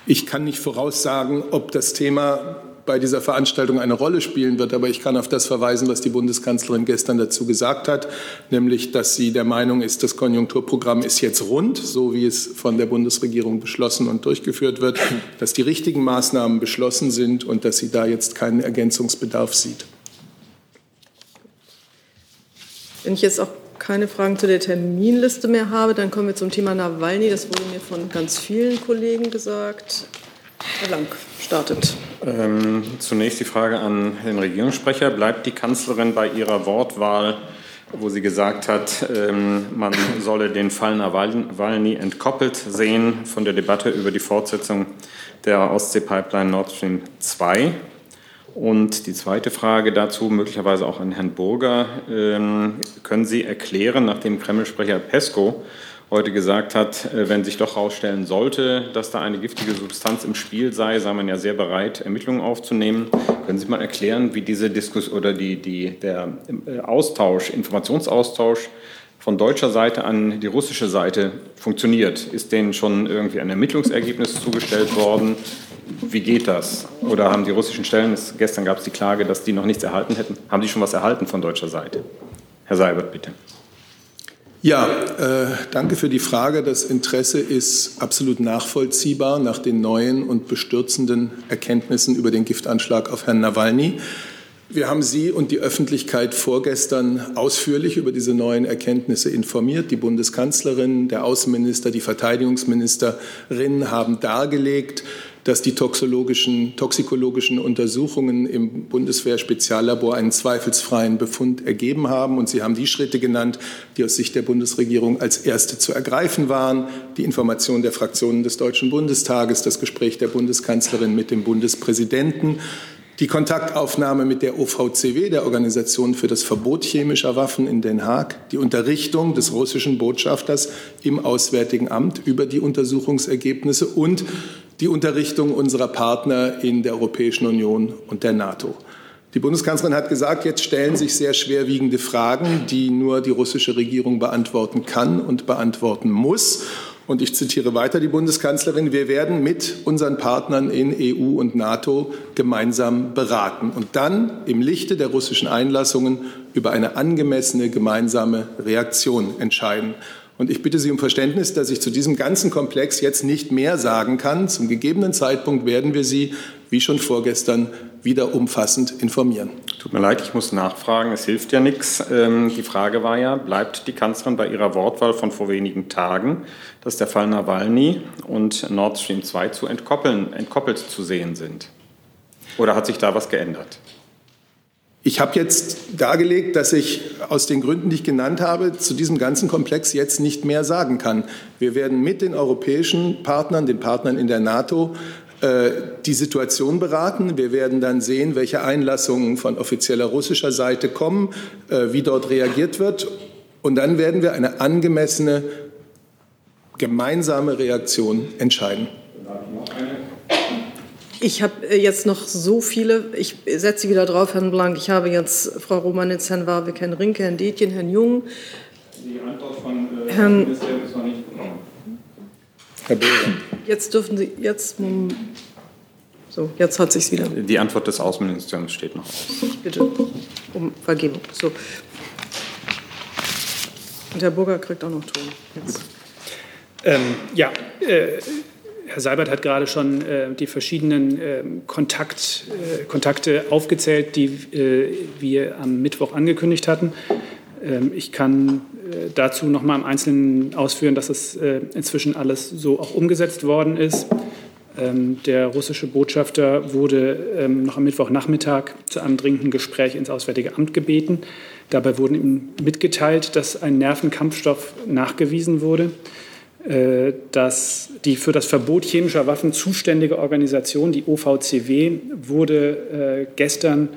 Ich kann nicht voraussagen, ob das Thema bei dieser Veranstaltung eine Rolle spielen wird, aber ich kann auf das verweisen, was die Bundeskanzlerin gestern dazu gesagt hat, nämlich, dass sie der Meinung ist, das Konjunkturprogramm ist jetzt rund, so wie es von der Bundesregierung beschlossen und durchgeführt wird, dass die richtigen Maßnahmen beschlossen sind und dass sie da jetzt keinen Ergänzungsbedarf sieht. Wenn ich jetzt auch keine Fragen zu der Terminliste mehr habe, dann kommen wir zum Thema Nawalny. Das wurde mir von ganz vielen Kollegen gesagt. Herr Lang startet. Ähm, zunächst die Frage an den Regierungssprecher. Bleibt die Kanzlerin bei ihrer Wortwahl, wo sie gesagt hat, ähm, man solle den Fall Nawalny entkoppelt sehen von der Debatte über die Fortsetzung der Ostsee-Pipeline Nord Stream 2? Und die zweite Frage dazu, möglicherweise auch an Herrn Burger. Ähm, können Sie erklären, nachdem Kreml-Sprecher Pesko heute gesagt hat, äh, wenn sich doch herausstellen sollte, dass da eine giftige Substanz im Spiel sei, sei man ja sehr bereit, Ermittlungen aufzunehmen. Können Sie mal erklären, wie diese Diskussion oder die, die, der äh, Austausch, Informationsaustausch von deutscher Seite an die russische Seite funktioniert? Ist denen schon irgendwie ein Ermittlungsergebnis zugestellt worden? Wie geht das? Oder haben die russischen Stellen, gestern gab es die Klage, dass die noch nichts erhalten hätten, haben die schon was erhalten von deutscher Seite? Herr Seibert, bitte. Ja, äh, danke für die Frage. Das Interesse ist absolut nachvollziehbar nach den neuen und bestürzenden Erkenntnissen über den Giftanschlag auf Herrn Nawalny. Wir haben Sie und die Öffentlichkeit vorgestern ausführlich über diese neuen Erkenntnisse informiert. Die Bundeskanzlerin, der Außenminister, die Verteidigungsministerin haben dargelegt, dass die toxikologischen, toxikologischen Untersuchungen im Bundeswehr-Speziallabor einen zweifelsfreien Befund ergeben haben. Und Sie haben die Schritte genannt, die aus Sicht der Bundesregierung als erste zu ergreifen waren. Die Information der Fraktionen des Deutschen Bundestages, das Gespräch der Bundeskanzlerin mit dem Bundespräsidenten, die Kontaktaufnahme mit der OVCW, der Organisation für das Verbot chemischer Waffen in Den Haag, die Unterrichtung des russischen Botschafters im Auswärtigen Amt über die Untersuchungsergebnisse und die Unterrichtung unserer Partner in der Europäischen Union und der NATO. Die Bundeskanzlerin hat gesagt, jetzt stellen sich sehr schwerwiegende Fragen, die nur die russische Regierung beantworten kann und beantworten muss. Und ich zitiere weiter die Bundeskanzlerin, wir werden mit unseren Partnern in EU und NATO gemeinsam beraten und dann im Lichte der russischen Einlassungen über eine angemessene gemeinsame Reaktion entscheiden. Und ich bitte Sie um Verständnis, dass ich zu diesem ganzen Komplex jetzt nicht mehr sagen kann. Zum gegebenen Zeitpunkt werden wir Sie, wie schon vorgestern, wieder umfassend informieren. Tut mir leid, ich muss nachfragen. Es hilft ja nichts. Ähm, die Frage war ja, bleibt die Kanzlerin bei ihrer Wortwahl von vor wenigen Tagen, dass der Fall Nawalny und Nord Stream 2 zu entkoppeln, entkoppelt zu sehen sind? Oder hat sich da was geändert? Ich habe jetzt dargelegt, dass ich aus den Gründen, die ich genannt habe, zu diesem ganzen Komplex jetzt nicht mehr sagen kann. Wir werden mit den europäischen Partnern, den Partnern in der NATO, äh, die Situation beraten. Wir werden dann sehen, welche Einlassungen von offizieller russischer Seite kommen, äh, wie dort reagiert wird. Und dann werden wir eine angemessene gemeinsame Reaktion entscheiden. Ich habe äh, jetzt noch so viele, ich setze wieder drauf, Herrn Blank. Ich habe jetzt Frau Romanitz, Herrn Warwick, Herrn Rinke, Herrn Detjen, Herrn Jung. Die Antwort von äh, Herrn Ministerium ist noch nicht bekommen. Herr Bürger. Jetzt dürfen Sie, jetzt, so, jetzt hat sich's wieder. Die Antwort des Außenministeriums steht noch aus. Bitte, um Vergebung. So. Und Herr Burger kriegt auch noch Ton. Ähm, ja, äh, Herr Seibert hat gerade schon äh, die verschiedenen äh, Kontakt, äh, Kontakte aufgezählt, die äh, wir am Mittwoch angekündigt hatten. Ähm, ich kann äh, dazu noch mal im Einzelnen ausführen, dass es äh, inzwischen alles so auch umgesetzt worden ist. Ähm, der russische Botschafter wurde ähm, noch am Mittwochnachmittag zu einem dringenden Gespräch ins Auswärtige Amt gebeten. Dabei wurde ihm mitgeteilt, dass ein Nervenkampfstoff nachgewiesen wurde. Äh, dass die für das Verbot chemischer Waffen zuständige Organisation, die OVCW, wurde äh, gestern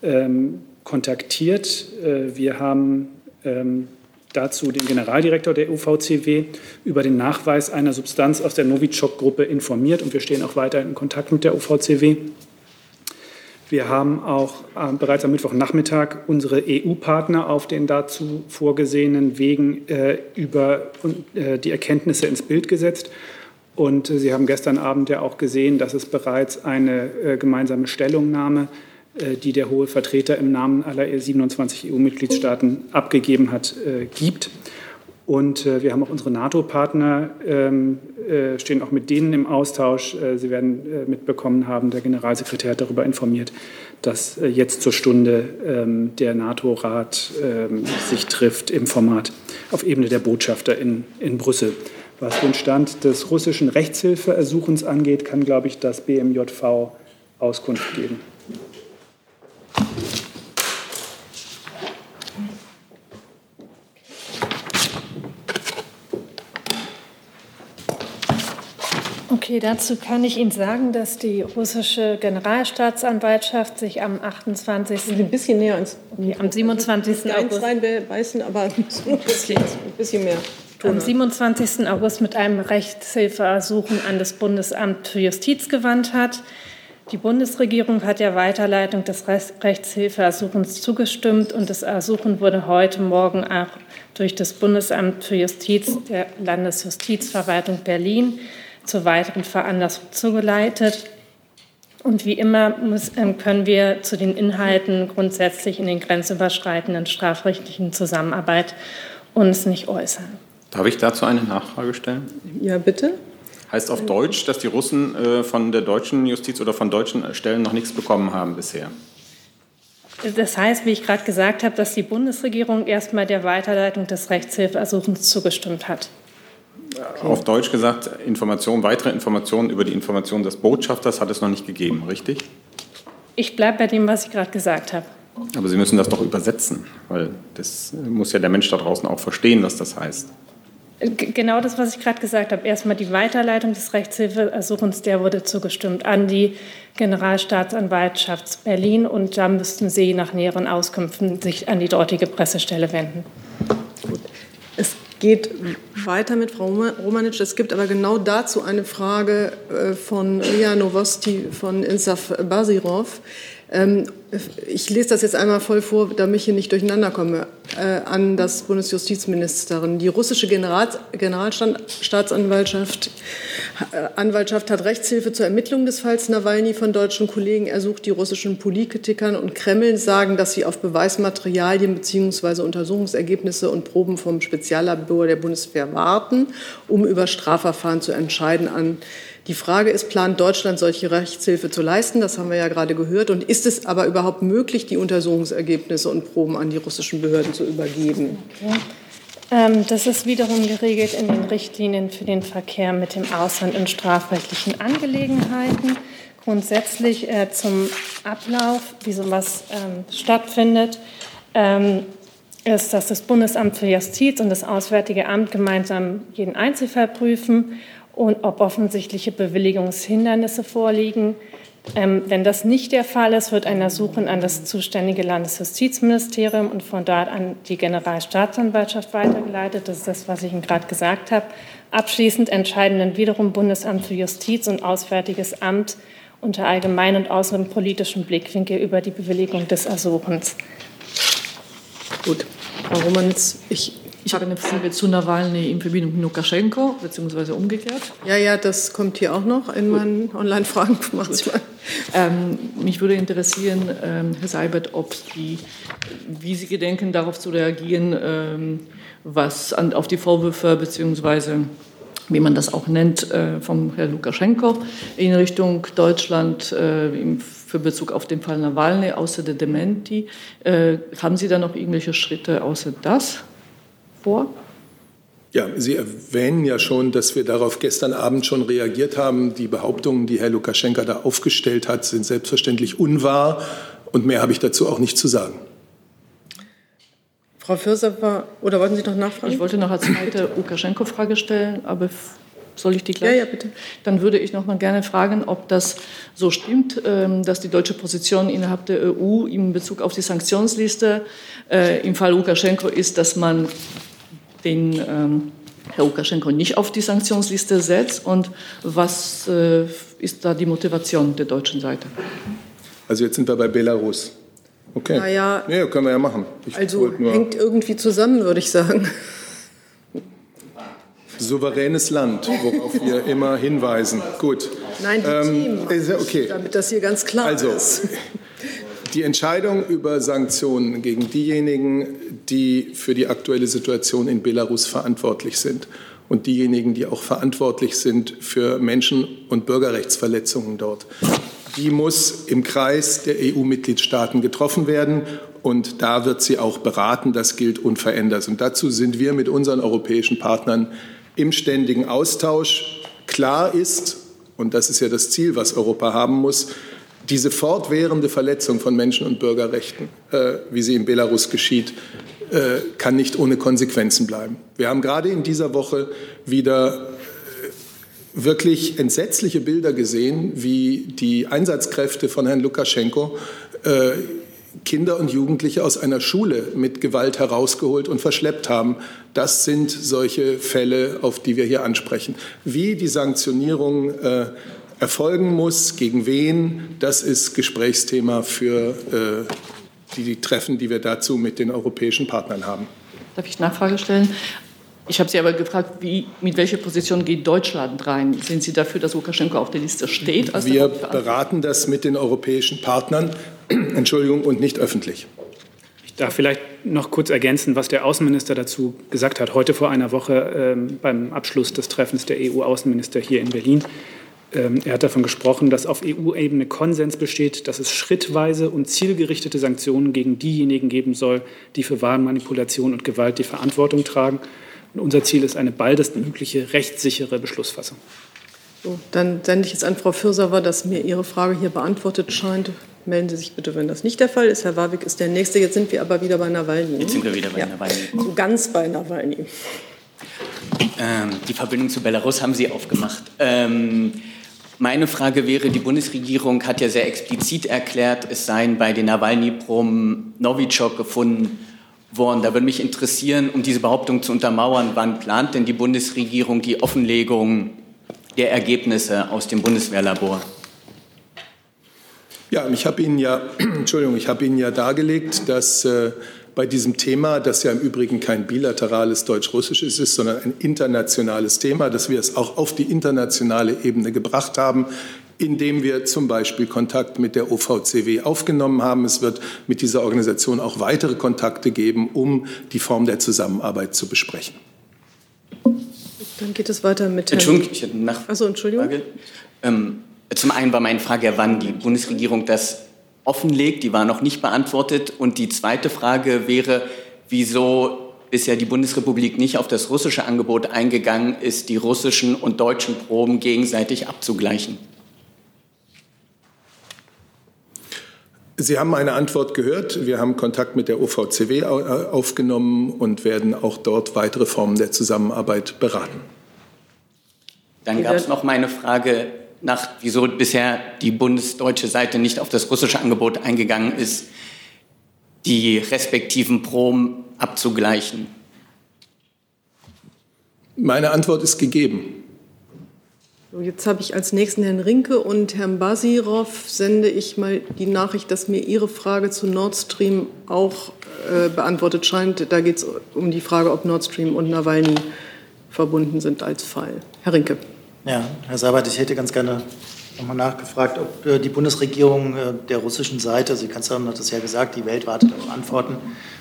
ähm, kontaktiert. Äh, wir haben ähm, dazu den Generaldirektor der OVCW über den Nachweis einer Substanz aus der Novichok-Gruppe informiert und wir stehen auch weiter in Kontakt mit der OVCW. Wir haben auch äh, bereits am Mittwochnachmittag unsere EU-Partner auf den dazu vorgesehenen Wegen äh, über äh, die Erkenntnisse ins Bild gesetzt. Und äh, Sie haben gestern Abend ja auch gesehen, dass es bereits eine äh, gemeinsame Stellungnahme, äh, die der hohe Vertreter im Namen aller 27 EU-Mitgliedstaaten abgegeben hat, gibt. Und wir haben auch unsere NATO-Partner ähm, äh, stehen auch mit denen im Austausch. Äh, Sie werden äh, mitbekommen haben, der Generalsekretär hat darüber informiert, dass jetzt zur Stunde ähm, der NATO-Rat ähm, sich trifft im Format auf Ebene der Botschafter in, in Brüssel. Was den Stand des russischen Rechtshilfeersuchens angeht, kann, glaube ich, das BMJV Auskunft geben. Okay, dazu kann ich Ihnen sagen, dass die russische Generalstaatsanwaltschaft sich am 28. Ein bisschen näher ins am 27. August reinbeißen, aber ein bisschen mehr. Am 27. August mit einem Rechtshilfeersuchen an das Bundesamt für Justiz gewandt hat. Die Bundesregierung hat der Weiterleitung des Rechtshilfeersuchens zugestimmt und das Ersuchen wurde heute Morgen auch durch das Bundesamt für Justiz der Landesjustizverwaltung Berlin zur weiteren Veranlassung zugeleitet. Und wie immer ähm, können wir zu den Inhalten grundsätzlich in den grenzüberschreitenden strafrechtlichen Zusammenarbeit uns nicht äußern. Darf ich dazu eine Nachfrage stellen? Ja, bitte. Heißt auf Deutsch, dass die Russen äh, von der deutschen Justiz oder von deutschen Stellen noch nichts bekommen haben bisher? Das heißt, wie ich gerade gesagt habe, dass die Bundesregierung erstmal der Weiterleitung des Rechtshilfeersuchens zugestimmt hat. Okay. Auf Deutsch gesagt, Informationen, weitere Informationen über die Informationen des Botschafters hat es noch nicht gegeben, richtig? Ich bleibe bei dem, was ich gerade gesagt habe. Aber Sie müssen das doch übersetzen, weil das muss ja der Mensch da draußen auch verstehen, was das heißt. Genau das, was ich gerade gesagt habe. Erstmal die Weiterleitung des Rechtshilfeersuchens, der wurde zugestimmt an die Generalstaatsanwaltschaft Berlin und da müssten Sie nach näheren Auskünften sich an die dortige Pressestelle wenden. Gut. Es geht weiter mit Frau Romanitsch. Es gibt aber genau dazu eine Frage äh, von Ria Novosti von Insaf Basirov. Ähm, ich lese das jetzt einmal voll vor, damit ich hier nicht durcheinander komme, äh, an das Bundesjustizministerin. Die russische General Generalstaatsanwaltschaft äh, Anwaltschaft hat Rechtshilfe zur Ermittlung des Falls Nawalny von deutschen Kollegen ersucht. Die russischen Politikern und Kreml sagen, dass sie auf Beweismaterialien bzw. Untersuchungsergebnisse und Proben vom Speziallabor der Bundeswehr warten, um über Strafverfahren zu entscheiden. An die Frage ist, plant Deutschland solche Rechtshilfe zu leisten? Das haben wir ja gerade gehört. Und ist es aber überhaupt möglich, die Untersuchungsergebnisse und Proben an die russischen Behörden zu übergeben? Okay. Ähm, das ist wiederum geregelt in den Richtlinien für den Verkehr mit dem Ausland in strafrechtlichen Angelegenheiten. Grundsätzlich äh, zum Ablauf, wie sowas ähm, stattfindet, ähm, ist, dass das Bundesamt für Justiz und das Auswärtige Amt gemeinsam jeden Einzelfall prüfen und ob offensichtliche Bewilligungshindernisse vorliegen. Ähm, wenn das nicht der Fall ist, wird ein Ersuchen an das zuständige Landesjustizministerium und von dort an die Generalstaatsanwaltschaft weitergeleitet. Das ist das, was ich Ihnen gerade gesagt habe. Abschließend entscheiden dann wiederum Bundesamt für Justiz und Auswärtiges Amt unter allgemein und außenpolitischem Blickwinkel über die Bewilligung des Ersuchens. Gut, Frau Romanitz, ich ich habe eine Frage zu Nawalny in Verbindung mit Lukaschenko, beziehungsweise umgekehrt. Ja, ja, das kommt hier auch noch in meinen Online-Fragen manchmal. Ähm, mich würde interessieren, ähm, Herr Seibert, ob Sie, wie Sie gedenken, darauf zu reagieren, ähm, was an, auf die Vorwürfe, beziehungsweise wie man das auch nennt, äh, vom Herrn Lukaschenko in Richtung Deutschland äh, im, für Bezug auf den Fall Nawalny, außer der Dementi. Äh, haben Sie da noch irgendwelche Schritte außer das? Vor? Ja, Sie erwähnen ja schon, dass wir darauf gestern Abend schon reagiert haben. Die Behauptungen, die Herr Lukaschenka da aufgestellt hat, sind selbstverständlich unwahr. Und mehr habe ich dazu auch nicht zu sagen. Frau Fürser, oder wollten Sie noch nachfragen? Ich wollte noch als zweite Lukaschenko-Frage stellen, aber soll ich die gleich? Ja, ja, bitte. Dann würde ich noch mal gerne fragen, ob das so stimmt, ähm, dass die deutsche Position innerhalb der EU in Bezug auf die Sanktionsliste äh, im Fall Lukaschenko ist, dass man den ähm, Herr Lukaschenko nicht auf die Sanktionsliste setzt und was äh, ist da die Motivation der deutschen Seite? Also jetzt sind wir bei Belarus. Okay. Naja, ja, können wir ja machen. Ich also hängt irgendwie zusammen, würde ich sagen. Souveränes Land, worauf wir immer hinweisen. Gut. Nein, die ähm, Themen, okay. damit das hier ganz klar also, ist. Die Entscheidung über Sanktionen gegen diejenigen, die für die aktuelle Situation in Belarus verantwortlich sind und diejenigen, die auch verantwortlich sind für Menschen- und Bürgerrechtsverletzungen dort, die muss im Kreis der EU-Mitgliedstaaten getroffen werden. Und da wird sie auch beraten. Das gilt unverändert. Und dazu sind wir mit unseren europäischen Partnern im ständigen Austausch. Klar ist, und das ist ja das Ziel, was Europa haben muss, diese fortwährende Verletzung von Menschen- und Bürgerrechten, äh, wie sie in Belarus geschieht, äh, kann nicht ohne Konsequenzen bleiben. Wir haben gerade in dieser Woche wieder äh, wirklich entsetzliche Bilder gesehen, wie die Einsatzkräfte von Herrn Lukaschenko äh, Kinder und Jugendliche aus einer Schule mit Gewalt herausgeholt und verschleppt haben. Das sind solche Fälle, auf die wir hier ansprechen. Wie die Sanktionierung äh, erfolgen muss, gegen wen, das ist Gesprächsthema für äh, die Treffen, die wir dazu mit den europäischen Partnern haben. Darf ich Nachfrage stellen? Ich habe Sie aber gefragt, wie, mit welcher Position geht Deutschland rein? Sind Sie dafür, dass Lukaschenko auf der Liste steht? wir beraten das mit den europäischen Partnern, Entschuldigung, und nicht öffentlich. Ich darf vielleicht noch kurz ergänzen, was der Außenminister dazu gesagt hat, heute vor einer Woche äh, beim Abschluss des Treffens der EU-Außenminister hier in Berlin. Ähm, er hat davon gesprochen, dass auf EU-Ebene Konsens besteht, dass es schrittweise und zielgerichtete Sanktionen gegen diejenigen geben soll, die für Wahlmanipulation und Gewalt die Verantwortung tragen. Und unser Ziel ist eine baldestmögliche rechtssichere Beschlussfassung. So, dann sende ich jetzt an Frau Fürsauer, dass mir Ihre Frage hier beantwortet scheint. Melden Sie sich bitte, wenn das nicht der Fall ist. Herr Warwick ist der Nächste. Jetzt sind wir aber wieder bei Nawalny. Jetzt sind wir wieder bei ja. Nawalny. So ganz bei Nawalny. Ähm, die Verbindung zu Belarus haben Sie aufgemacht. Ähm, meine Frage wäre, die Bundesregierung hat ja sehr explizit erklärt, es seien bei den Nawalny-Proben Novichok gefunden worden. Da würde mich interessieren, um diese Behauptung zu untermauern, wann plant denn die Bundesregierung die Offenlegung der Ergebnisse aus dem Bundeswehrlabor? Ja, ich habe Ihnen ja, Entschuldigung, ich habe Ihnen ja dargelegt, dass äh, bei diesem Thema, das ja im Übrigen kein bilaterales deutsch-russisches ist, sondern ein internationales Thema, dass wir es auch auf die internationale Ebene gebracht haben, indem wir zum Beispiel Kontakt mit der OVCW aufgenommen haben. Es wird mit dieser Organisation auch weitere Kontakte geben, um die Form der Zusammenarbeit zu besprechen. Dann geht es weiter mit Herrn Entschuldigung, ich hätte nach also, Entschuldigung. Ähm, zum einen war meine Frage, wann die Bundesregierung das offenlegt. Die war noch nicht beantwortet. Und die zweite Frage wäre, wieso bisher die Bundesrepublik nicht auf das russische Angebot eingegangen ist, die russischen und deutschen Proben gegenseitig abzugleichen. Sie haben meine Antwort gehört. Wir haben Kontakt mit der OVCW äh, aufgenommen und werden auch dort weitere Formen der Zusammenarbeit beraten. Dann gab es noch meine Frage nach, wieso bisher die bundesdeutsche Seite nicht auf das russische Angebot eingegangen ist, die respektiven Proben abzugleichen. Meine Antwort ist gegeben. Jetzt habe ich als nächsten Herrn Rinke und Herrn Basirov sende ich mal die Nachricht, dass mir Ihre Frage zu Nord Stream auch äh, beantwortet scheint. Da geht es um die Frage, ob Nord Stream und Nawalny verbunden sind als Fall. Herr Rinke. Ja, Herr Sabat, ich hätte ganz gerne nochmal nachgefragt, ob äh, die Bundesregierung äh, der russischen Seite, Sie Kanzlerin hat es ja gesagt, die Welt wartet auf Antworten,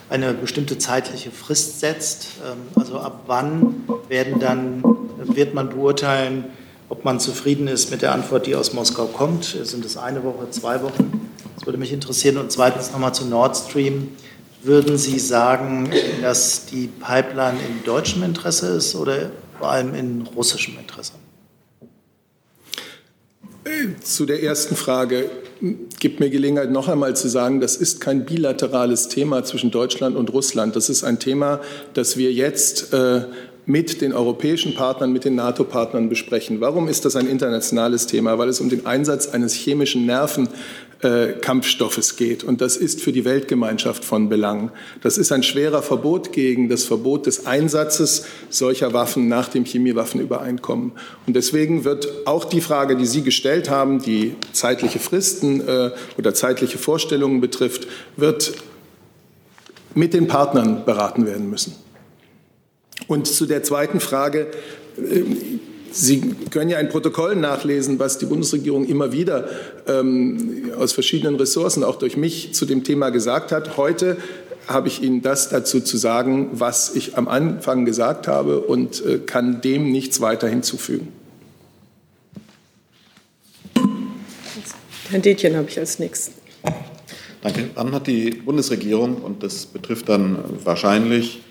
eine bestimmte zeitliche Frist setzt. Ähm, also ab wann werden dann, wird man beurteilen, ob man zufrieden ist mit der Antwort, die aus Moskau kommt. Sind es eine Woche, zwei Wochen? Das würde mich interessieren. Und zweitens nochmal zu Nord Stream. Würden Sie sagen, dass die Pipeline in deutschem Interesse ist oder vor allem in russischem Interesse? Zu der ersten Frage gibt mir Gelegenheit, noch einmal zu sagen, das ist kein bilaterales Thema zwischen Deutschland und Russland. Das ist ein Thema, das wir jetzt äh, mit den europäischen Partnern, mit den NATO-Partnern besprechen. Warum ist das ein internationales Thema? Weil es um den Einsatz eines chemischen Nerven äh, geht. Und das ist für die Weltgemeinschaft von Belang. Das ist ein schwerer Verbot gegen das Verbot des Einsatzes solcher Waffen nach dem Chemiewaffenübereinkommen. Und deswegen wird auch die Frage, die Sie gestellt haben, die zeitliche Fristen äh, oder zeitliche Vorstellungen betrifft, wird mit den Partnern beraten werden müssen. Und zu der zweiten Frage, äh, Sie können ja ein Protokoll nachlesen, was die Bundesregierung immer wieder ähm, aus verschiedenen Ressourcen, auch durch mich, zu dem Thema gesagt hat. Heute habe ich Ihnen das dazu zu sagen, was ich am Anfang gesagt habe und äh, kann dem nichts weiter hinzufügen. Herrn Detjen habe ich als nächsten. Danke. Wann hat die Bundesregierung, und das betrifft dann wahrscheinlich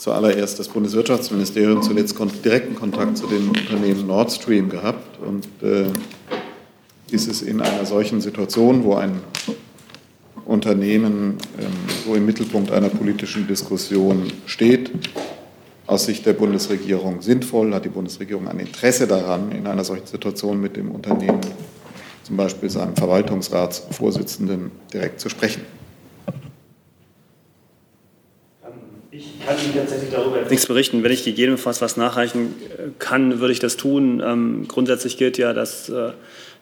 zuallererst das Bundeswirtschaftsministerium zuletzt direkten Kontakt zu den Unternehmen Nord Stream gehabt. Und äh, ist es in einer solchen Situation, wo ein Unternehmen ähm, so im Mittelpunkt einer politischen Diskussion steht, aus Sicht der Bundesregierung sinnvoll? Hat die Bundesregierung ein Interesse daran, in einer solchen Situation mit dem Unternehmen, zum Beispiel seinem Verwaltungsratsvorsitzenden, direkt zu sprechen? Ich kann Ihnen tatsächlich darüber nichts berichten. Wenn ich gegebenenfalls was nachreichen äh, kann, würde ich das tun. Ähm, grundsätzlich gilt ja, dass, äh,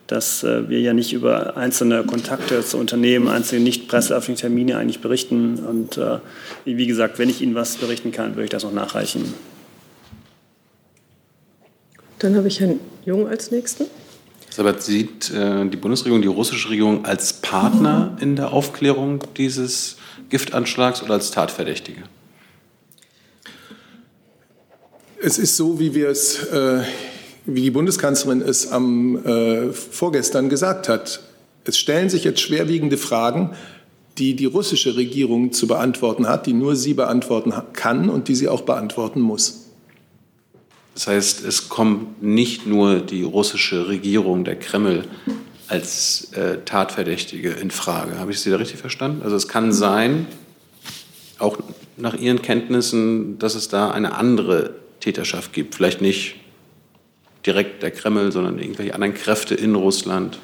dass äh, wir ja nicht über einzelne Kontakte zu Unternehmen, einzelne nicht presseöffentliche Termine eigentlich berichten. Und äh, wie gesagt, wenn ich Ihnen was berichten kann, würde ich das noch nachreichen. Dann habe ich Herrn Jung als Nächsten. Aber sieht äh, die Bundesregierung, die russische Regierung als Partner in der Aufklärung dieses Giftanschlags oder als Tatverdächtige? Es ist so, wie wir es, äh, wie die Bundeskanzlerin es am äh, vorgestern gesagt hat. Es stellen sich jetzt schwerwiegende Fragen, die die russische Regierung zu beantworten hat, die nur sie beantworten kann und die sie auch beantworten muss. Das heißt, es kommt nicht nur die russische Regierung, der Kreml, als äh, Tatverdächtige in Frage. Habe ich Sie da richtig verstanden? Also es kann sein, auch nach Ihren Kenntnissen, dass es da eine andere Täterschaft gibt. Vielleicht nicht direkt der Kreml, sondern irgendwelche anderen Kräfte in Russland.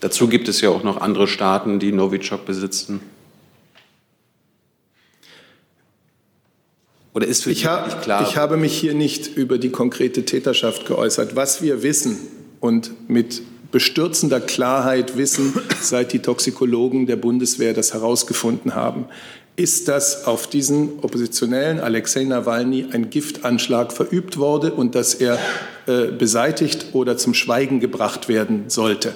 Dazu gibt es ja auch noch andere Staaten, die Novichok besitzen. Oder ist für ich, ha nicht klar? ich habe mich hier nicht über die konkrete Täterschaft geäußert. Was wir wissen und mit bestürzender Klarheit wissen, seit die Toxikologen der Bundeswehr das herausgefunden haben, ist, dass auf diesen Oppositionellen Alexei Nawalny ein Giftanschlag verübt wurde und dass er äh, beseitigt oder zum Schweigen gebracht werden sollte.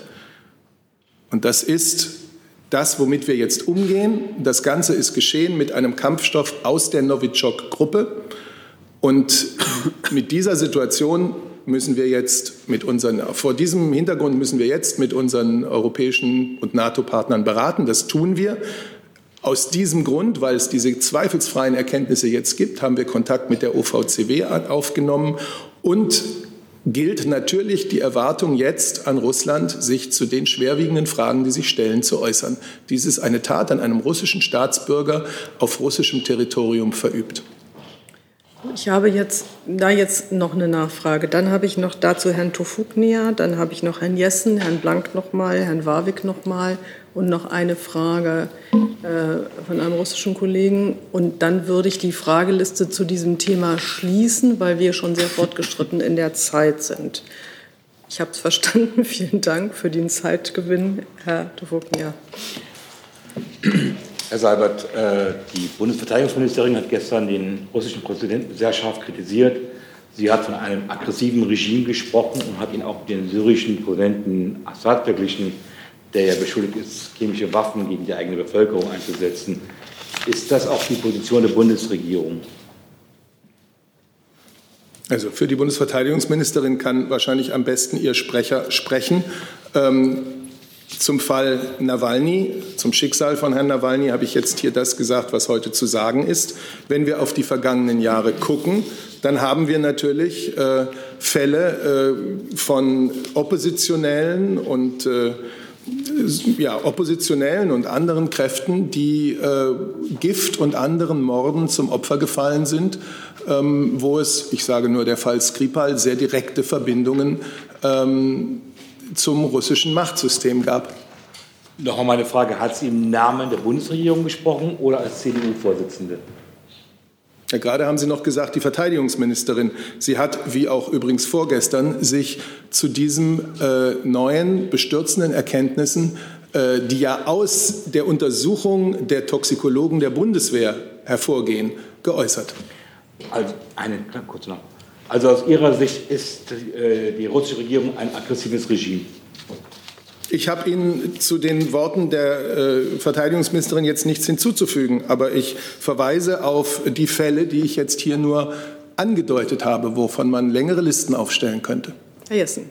Und das ist das, womit wir jetzt umgehen. Das Ganze ist geschehen mit einem Kampfstoff aus der Novichok-Gruppe. Und mit dieser Situation müssen wir jetzt mit unseren, vor diesem Hintergrund müssen wir jetzt mit unseren europäischen und NATO-Partnern beraten. Das tun wir. Aus diesem Grund, weil es diese zweifelsfreien Erkenntnisse jetzt gibt, haben wir Kontakt mit der OVCW aufgenommen und gilt natürlich die Erwartung jetzt an Russland, sich zu den schwerwiegenden Fragen, die sich stellen, zu äußern. Dies ist eine Tat an einem russischen Staatsbürger auf russischem Territorium verübt. Ich habe jetzt da jetzt noch eine Nachfrage. Dann habe ich noch dazu Herrn Tofugnia, dann habe ich noch Herrn Jessen, Herrn Blank nochmal, Herrn Warwick nochmal und noch eine Frage äh, von einem russischen Kollegen. Und dann würde ich die Frageliste zu diesem Thema schließen, weil wir schon sehr fortgeschritten in der Zeit sind. Ich habe es verstanden. Vielen Dank für den Zeitgewinn, Herr Tofugnia. Herr Seibert, äh, die Bundesverteidigungsministerin hat gestern den russischen Präsidenten sehr scharf kritisiert. Sie hat von einem aggressiven Regime gesprochen und hat ihn auch dem syrischen Präsidenten Assad verglichen, der ja beschuldigt ist, chemische Waffen gegen die eigene Bevölkerung einzusetzen. Ist das auch die Position der Bundesregierung? Also für die Bundesverteidigungsministerin kann wahrscheinlich am besten ihr Sprecher sprechen. Ähm, zum Fall Nawalny, zum Schicksal von Herrn Nawalny habe ich jetzt hier das gesagt, was heute zu sagen ist. Wenn wir auf die vergangenen Jahre gucken, dann haben wir natürlich äh, Fälle äh, von Oppositionellen und äh, ja, Oppositionellen und anderen Kräften, die äh, Gift und anderen Morden zum Opfer gefallen sind, ähm, wo es, ich sage nur der Fall Skripal, sehr direkte Verbindungen ähm, zum russischen Machtsystem gab. Noch einmal eine Frage, hat sie im Namen der Bundesregierung gesprochen oder als CDU-Vorsitzende? Ja, gerade haben Sie noch gesagt, die Verteidigungsministerin. Sie hat, wie auch übrigens vorgestern, sich zu diesen äh, neuen bestürzenden Erkenntnissen, äh, die ja aus der Untersuchung der Toxikologen der Bundeswehr hervorgehen, geäußert. Also eine kurze noch. Also aus Ihrer Sicht ist äh, die russische Regierung ein aggressives Regime. Ich habe Ihnen zu den Worten der äh, Verteidigungsministerin jetzt nichts hinzuzufügen, aber ich verweise auf die Fälle, die ich jetzt hier nur angedeutet habe, wovon man längere Listen aufstellen könnte. Herr Jessen.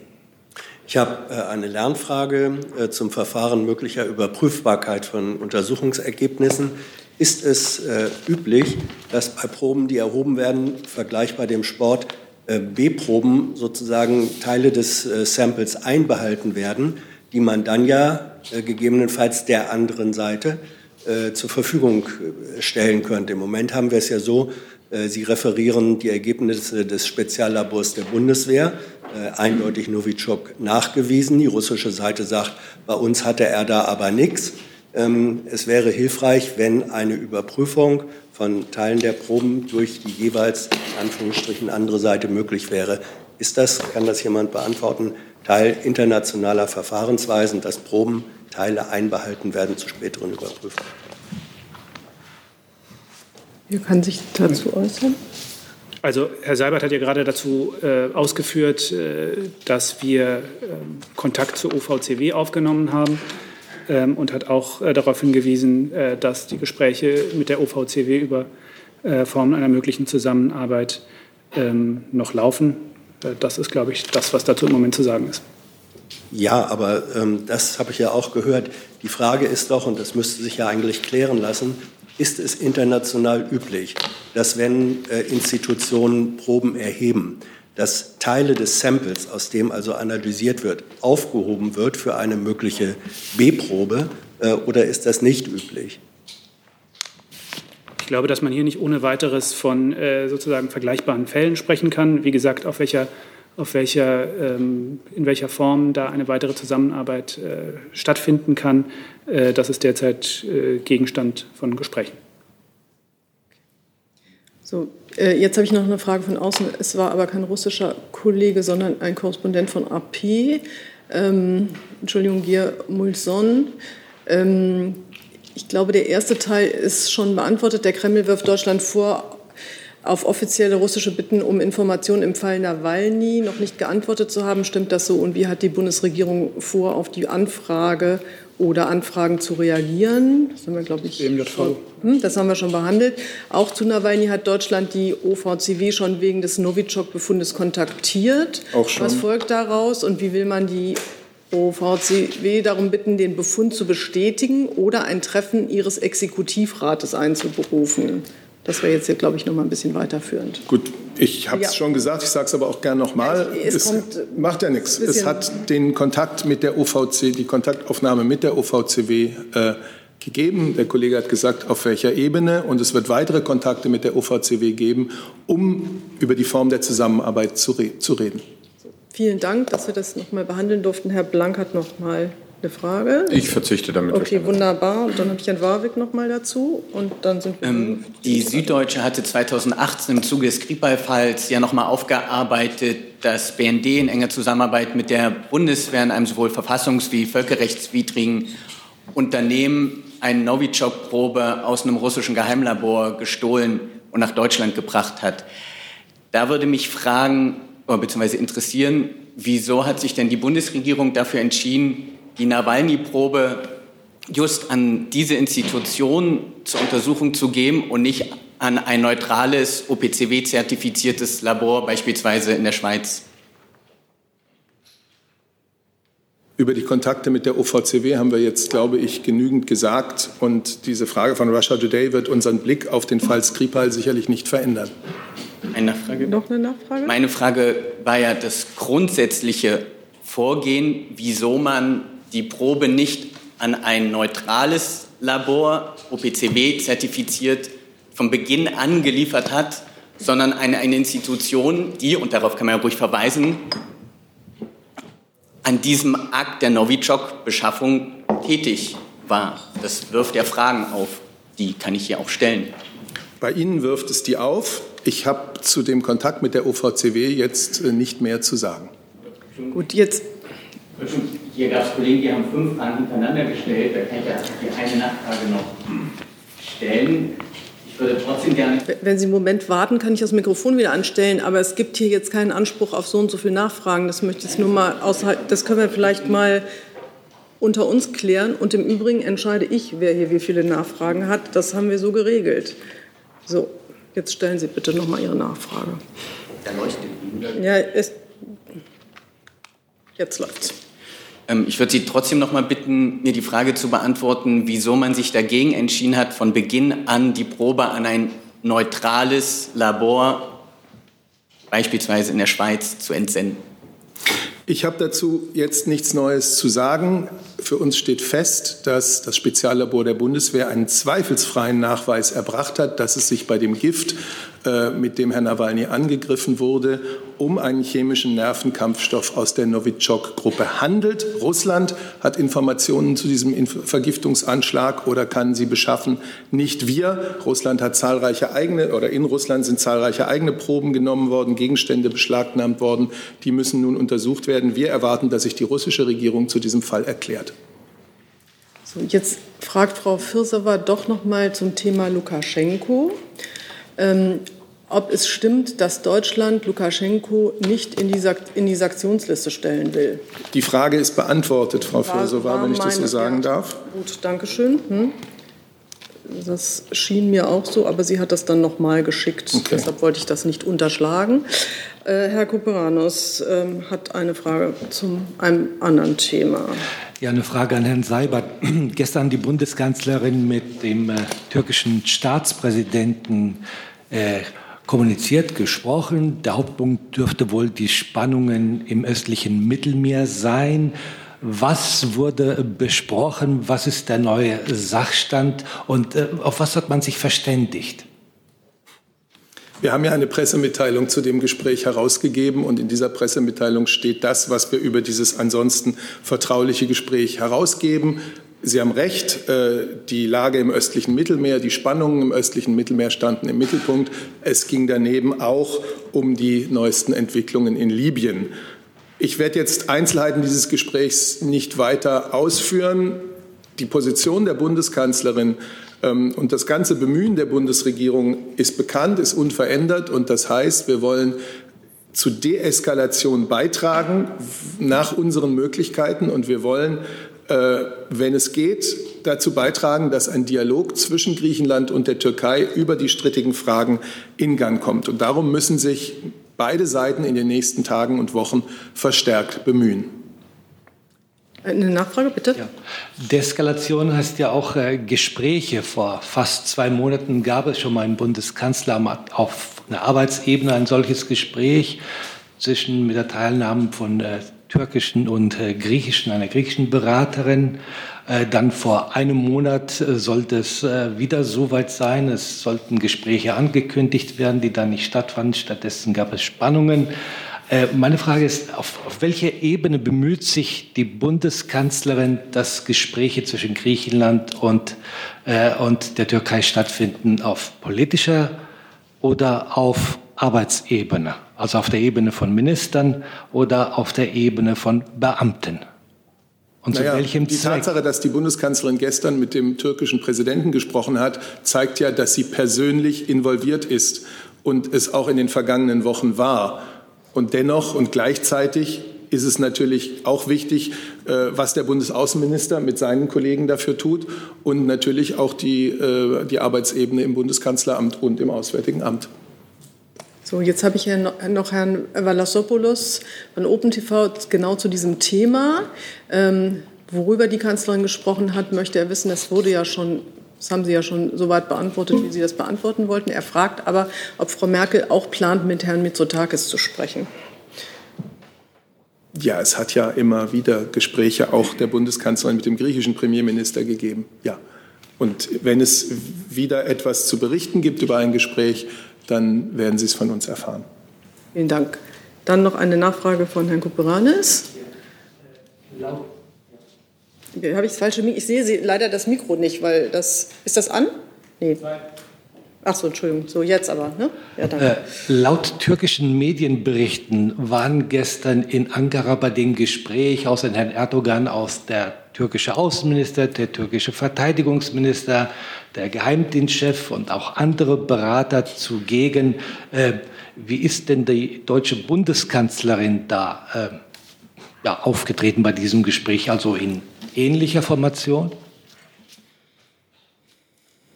Ich habe äh, eine Lernfrage äh, zum Verfahren möglicher Überprüfbarkeit von Untersuchungsergebnissen. Ist es äh, üblich, dass bei Proben, die erhoben werden, vergleichbar dem Sport, B-Proben sozusagen Teile des äh, Samples einbehalten werden? die man dann ja äh, gegebenenfalls der anderen Seite äh, zur Verfügung äh, stellen könnte. Im Moment haben wir es ja so, äh, Sie referieren die Ergebnisse des Speziallabors der Bundeswehr, äh, eindeutig Novichok nachgewiesen. Die russische Seite sagt, bei uns hatte er da aber nichts. Ähm, es wäre hilfreich, wenn eine Überprüfung von Teilen der Proben durch die jeweils in Anführungsstrichen andere Seite möglich wäre. Ist das, kann das jemand beantworten, Teil internationaler Verfahrensweisen, dass Probenteile einbehalten werden zur späteren Überprüfung. Wer kann sich dazu äußern? Also Herr Seibert hat ja gerade dazu äh, ausgeführt, äh, dass wir äh, Kontakt zur OVCW aufgenommen haben ähm, und hat auch äh, darauf hingewiesen, äh, dass die Gespräche mit der OVCW über äh, Formen einer möglichen Zusammenarbeit ähm, noch laufen. Äh, das ist, glaube ich, das, was dazu im Moment zu sagen ist. Ja, aber ähm, das habe ich ja auch gehört. Die Frage ist doch, und das müsste sich ja eigentlich klären lassen, ist es international üblich, dass wenn äh, Institutionen Proben erheben, dass Teile des Samples, aus dem also analysiert wird, aufgehoben wird für eine mögliche B-Probe, äh, oder ist das nicht üblich? Ich glaube, dass man hier nicht ohne weiteres von äh, sozusagen vergleichbaren Fällen sprechen kann. Wie gesagt, auf welcher, auf welcher, ähm, in welcher Form da eine weitere Zusammenarbeit äh, stattfinden kann, das ist derzeit Gegenstand von Gesprächen. So, äh, jetzt habe ich noch eine Frage von außen. Es war aber kein russischer Kollege, sondern ein Korrespondent von AP. Ähm, Entschuldigung, Gier Mulson. Ähm, ich glaube, der erste Teil ist schon beantwortet. Der Kreml wirft Deutschland vor, auf offizielle russische Bitten um Informationen im Fall Nawalny noch nicht geantwortet zu haben. Stimmt das so? Und wie hat die Bundesregierung vor, auf die Anfrage oder Anfragen zu reagieren? Das haben wir, glaube ich, schon, hm, das haben wir schon behandelt. Auch zu Nawalny hat Deutschland die OVCW schon wegen des Novichok-Befundes kontaktiert. Auch schon. Was folgt daraus und wie will man die OVCW darum bitten, den Befund zu bestätigen oder ein Treffen ihres Exekutivrats einzuberufen? Das wäre jetzt hier, glaube ich, noch mal ein bisschen weiterführend. Gut, ich habe es Ja. schon gesagt, ich sage es aber auch gern nochmal. Es Es, kommt, macht ja nichts. Es hat den Kontakt mit der OVC, die Kontaktaufnahme mit der OVCW äh, gegeben. Der Kollege hat gesagt, auf welcher Ebene. Und es wird weitere Kontakte mit der OVCW geben, um über die Form der Zusammenarbeit zu, re zu reden. Vielen Dank, dass wir das noch mal behandeln durften. Herr Blank hat noch mal eine Frage. Ich verzichte damit. Okay, wunderbar. Und dann habe ich Herrn Warwick noch mal dazu. Und dann sind wir. Ähm, die Süddeutsche hatte 2018 im Zuge des Skripal-Falls ja nochmal aufgearbeitet, dass BND in enger Zusammenarbeit mit der Bundeswehr in einem sowohl verfassungs- wie völkerrechtswidrigen Unternehmen eine Novichok-Probe aus einem russischen Geheimlabor gestohlen und nach Deutschland gebracht hat. Da würde mich fragen, oder beziehungsweise interessieren, wieso hat sich denn die Bundesregierung dafür entschieden, die Nawalny-Probe just an diese Institution zur Untersuchung zu geben und nicht an ein neutrales, OPCW-zertifiziertes Labor, beispielsweise in der Schweiz? Über die Kontakte mit der OVCW haben wir jetzt, glaube ich, genügend gesagt. Und diese Frage von Russia Today wird unseren Blick auf den Fall Skripal sicherlich nicht verändern. Eine Nachfrage? Noch eine Nachfrage? Meine Frage war ja das grundsätzliche Vorgehen, wieso man die Probe nicht an ein neutrales Labor, OPCW zertifiziert, von Beginn an geliefert hat, sondern an eine Institution, die, und darauf kann man ja ruhig verweisen, an diesem Akt der Novichok-Beschaffung tätig war. Das wirft ja Fragen auf, die kann ich hier auch stellen. Bei Ihnen wirft es die auf. Ich habe zu dem Kontakt mit der OVCW jetzt äh, nicht mehr zu sagen. Gut, jetzt. Hier gab es Kollegen, die haben fünf Fragen hintereinander gestellt. Da kann ich ja die eine Nachfrage noch stellen. Ich würde trotzdem gerne. Wenn Sie einen Moment warten, kann ich das Mikrofon wieder anstellen. Aber es gibt hier jetzt keinen Anspruch auf so und so viele Nachfragen. Das möchte ich nur mal außerhalb. Das können wir vielleicht mal unter uns klären. Und im Übrigen entscheide ich, wer hier wie viele Nachfragen hat. Das haben wir so geregelt. So, jetzt stellen Sie bitte noch mal Ihre Nachfrage. Da leuchtet. Ja, es, jetzt läuft's. Ähm, Ich würde Sie trotzdem noch mal bitten, mir die Frage zu beantworten, wieso man sich dagegen entschieden hat, von Beginn an die Probe an ein neutrales Labor, beispielsweise in der Schweiz, zu entsenden. Ich habe dazu jetzt nichts Neues zu sagen. Für uns steht fest, dass das Speziallabor der Bundeswehr einen zweifelsfreien Nachweis erbracht hat, dass es sich bei dem Gift, mit dem Herr Nawalny angegriffen wurde, um einen chemischen Nervenkampfstoff aus der Novichok-Gruppe handelt. Russland hat Informationen zu diesem Vergiftungsanschlag oder kann sie beschaffen. Nicht wir. Russland hat zahlreiche eigene oder in Russland sind zahlreiche eigene Proben genommen worden, Gegenstände beschlagnahmt worden. Die müssen nun untersucht werden. Wir erwarten, dass sich die russische Regierung zu diesem Fall erklärt. So, jetzt fragt Frau Firsewa doch noch mal zum Thema Lukaschenko, ähm, ob es stimmt, dass Deutschland Lukaschenko nicht in die, in die Sanktionsliste stellen will. Die Frage ist beantwortet, Frau war wenn ich das so sagen ja. darf. Gut, danke schön. Hm? Das schien mir auch so, aber sie hat das dann noch mal geschickt. Deshalb wollte ich das nicht unterschlagen. Äh, Herr Kuperanos ähm, hat eine Frage zu einem anderen Thema. Ja, eine Frage an Herrn Seibert. Gestern die Bundeskanzlerin mit dem äh, türkischen Staatspräsidenten äh, kommuniziert, gesprochen. Der Hauptpunkt dürfte wohl die Spannungen im östlichen Mittelmeer sein. Was wurde besprochen? Was ist der neue Sachstand? Und äh, auf was hat man sich verständigt? Wir haben ja eine Pressemitteilung zu dem Gespräch herausgegeben und in dieser Pressemitteilung steht das, was wir über dieses ansonsten vertrauliche Gespräch herausgeben. Sie haben recht, äh, die Lage im östlichen Mittelmeer, die Spannungen im östlichen Mittelmeer standen im Mittelpunkt. Es ging daneben auch um die neuesten Entwicklungen in Libyen. Ich werde jetzt Einzelheiten dieses Gesprächs nicht weiter ausführen. Die Position der Bundeskanzlerin und das ganze Bemühen der Bundesregierung ist bekannt, ist unverändert. Und das heißt, wir wollen zu Deeskalation beitragen nach unseren Möglichkeiten. Und wir wollen, äh, wenn es geht, dazu beitragen, dass ein Dialog zwischen Griechenland und der Türkei über die strittigen Fragen in Gang kommt. Und darum müssen sich beide Seiten in den nächsten Tagen und Wochen verstärkt bemühen. Eine Nachfrage, bitte. Ja. Deeskalation heißt ja auch äh, Gespräche. Vor fast zwei Monaten gab es schon mal im Bundeskanzleramt auf einer Arbeitsebene ein solches Gespräch zwischen mit der Teilnahme von äh, türkischen und äh, griechischen, einer griechischen Beraterin. Äh, dann vor einem Monat äh, sollte es äh, wieder soweit sein. Es sollten Gespräche angekündigt werden, die dann nicht stattfanden. Stattdessen gab es Spannungen. Äh, meine Frage ist, auf, auf welcher Ebene bemüht sich die Bundeskanzlerin, dass Gespräche zwischen Griechenland und, äh, und der Türkei stattfinden? Auf politischer oder auf Arbeitsebene? Also auf der Ebene von Ministern oder auf der Ebene von Beamten? Und naja, zu welchem die Zweck? Tatsache, dass die Bundeskanzlerin gestern mit dem türkischen Präsidenten gesprochen hat, zeigt ja, dass sie persönlich involviert ist und es auch in den vergangenen Wochen war. Und dennoch und gleichzeitig ist es natürlich auch wichtig, äh, was der Bundesaußenminister mit seinen Kollegen dafür tut und natürlich auch die, äh, die Arbeitsebene im Bundeskanzleramt und im Auswärtigen Amt. So, jetzt habe ich hier noch Herrn Valassopoulos von OpenTV genau zu diesem Thema. Ähm, worüber die Kanzlerin gesprochen hat, möchte er wissen. Das wurde ja schon das haben Sie ja schon so weit beantwortet, wie Sie das beantworten wollten. Er fragt aber, ob Frau Merkel auch plant, mit Herrn Mitsotakis zu sprechen. Ja, es hat ja immer wieder Gespräche auch der Bundeskanzlerin mit dem griechischen Premierminister gegeben. Ja. Und wenn es wieder etwas zu berichten gibt über ein Gespräch, dann werden Sie es von uns erfahren. Vielen Dank. Dann noch eine Nachfrage von Herrn Kuperanis. Ja. Habe ich das falsche Mikro? Ich sehe Sie leider das Mikro nicht, weil das. Ist das an? Nee. Ach so, Entschuldigung. So, jetzt aber. Ne? Ja, danke. Äh, laut türkischen Medienberichten waren gestern in Ankara bei dem Gespräch außer Herrn Erdogan aus der türkische Außenminister, der türkische Verteidigungsminister, der Geheimdienstchef und auch andere Berater zugegen. Äh, wie ist denn die deutsche Bundeskanzlerin da äh, ja, aufgetreten bei diesem Gespräch, also in ähnlicher Formation?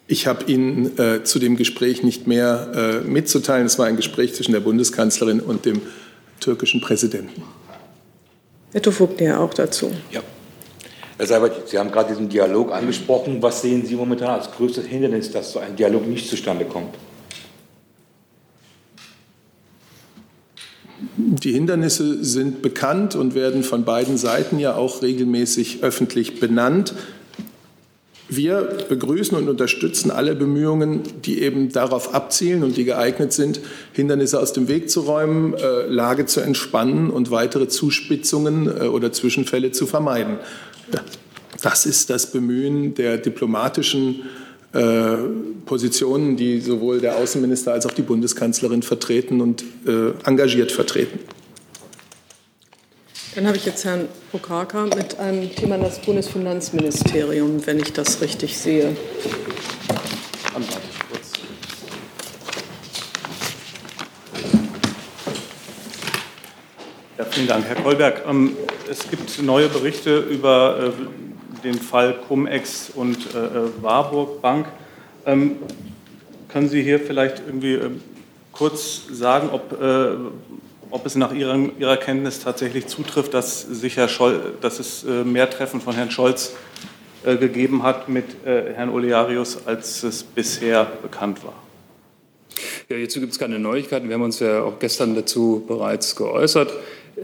Ich habe Ihnen äh, zu dem Gespräch nicht mehr äh, mitzuteilen. Es war ein Gespräch zwischen der Bundeskanzlerin und dem türkischen Präsidenten. Herr Tufuk, ja auch dazu. Ja. Herr Seibert, Sie haben gerade diesen Dialog angesprochen. Was sehen Sie momentan als größtes Hindernis, dass so ein Dialog nicht zustande kommt? Die Hindernisse sind bekannt und werden von beiden Seiten ja auch regelmäßig öffentlich benannt. Wir begrüßen und unterstützen alle Bemühungen, die eben darauf abzielen und die geeignet sind, Hindernisse aus dem Weg zu räumen, äh, Lage zu entspannen und weitere Zuspitzungen äh, oder Zwischenfälle zu vermeiden. Das ist das Bemühen der diplomatischen äh, Positionen, die sowohl der Außenminister als auch die Bundeskanzlerin vertreten und äh, engagiert vertreten. Dann habe ich jetzt Herrn Prokaka mit einem Thema an das Bundesfinanzministerium, wenn ich das richtig sehe. Ja, vielen Dank, Herr Kolberg. Ähm, es gibt neue Berichte über äh, den Fall Cum-Ex und äh, Warburg Bank. Ähm, können Sie hier vielleicht irgendwie ähm, kurz sagen, ob ob es nach Ihrer, Ihrer Kenntnis tatsächlich zutrifft, dass, sich Herr Scholl, dass es äh, mehr Treffen von Herrn Scholz äh, gegeben hat mit äh, Herrn Olearius, als es bisher bekannt war. Ja, hierzu gibt es keine Neuigkeiten. Wir haben uns ja auch gestern dazu bereits geäußert.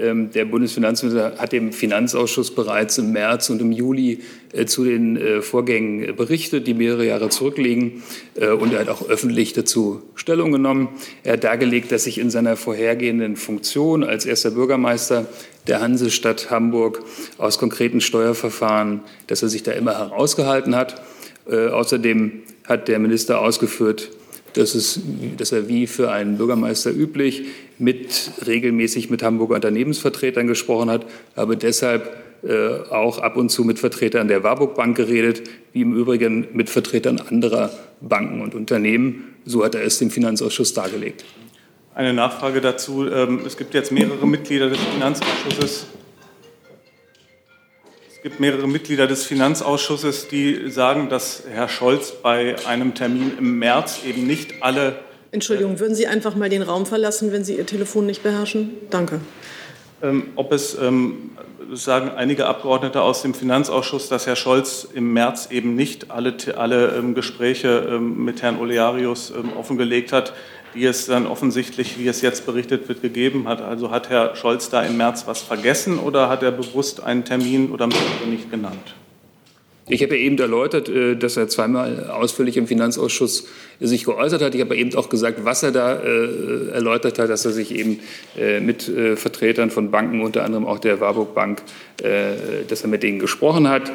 Ähm, der Bundesfinanzminister hat dem Finanzausschuss bereits im März und im Juli äh, zu den äh, Vorgängen berichtet, die mehrere Jahre zurückliegen. Äh, und er hat auch öffentlich dazu Stellung genommen. Er hat dargelegt, dass sich in seiner vorhergehenden Funktion als erster Bürgermeister der Hansestadt Hamburg aus konkreten Steuerverfahren, dass er sich da immer herausgehalten hat. Außerdem hat der Minister ausgeführt, dass, es, dass er wie für einen Bürgermeister üblich mit, regelmäßig mit Hamburger Unternehmensvertretern gesprochen hat, aber deshalb äh, auch ab und zu mit Vertretern der Warburg Bank geredet, wie im Übrigen mit Vertretern anderer Banken und Unternehmen. So hat er es dem Finanzausschuss dargelegt. Eine Nachfrage dazu. Ähm, es gibt jetzt mehrere Mitglieder des Finanzausschusses, gibt mehrere Mitglieder des Finanzausschusses, die sagen, dass Herr Scholz bei einem Termin im März eben nicht alle. Entschuldigung, würden Sie einfach mal den Raum verlassen, wenn Sie Ihr Telefon nicht beherrschen? Danke. Ähm, ob es, ähm, sagen einige Abgeordnete aus dem Finanzausschuss, dass Herr Scholz im März eben nicht alle, alle ähm, Gespräche ähm, mit Herrn Olearius ähm, offengelegt hat, die es dann offensichtlich, wie es jetzt berichtet wird, gegeben hat. Also hat Herr Scholz da im März was vergessen oder hat er bewusst einen Termin oder nicht genannt? Ich habe ja eben erläutert, äh, dass er zweimal ausführlich im Finanzausschuss sich geäußert hat. Ich habe eben auch gesagt, was er da äh, erläutert hat, dass er sich eben äh, mit Vertretern von Banken, unter anderem auch der Warburg Bank, dass er mit denen gesprochen hat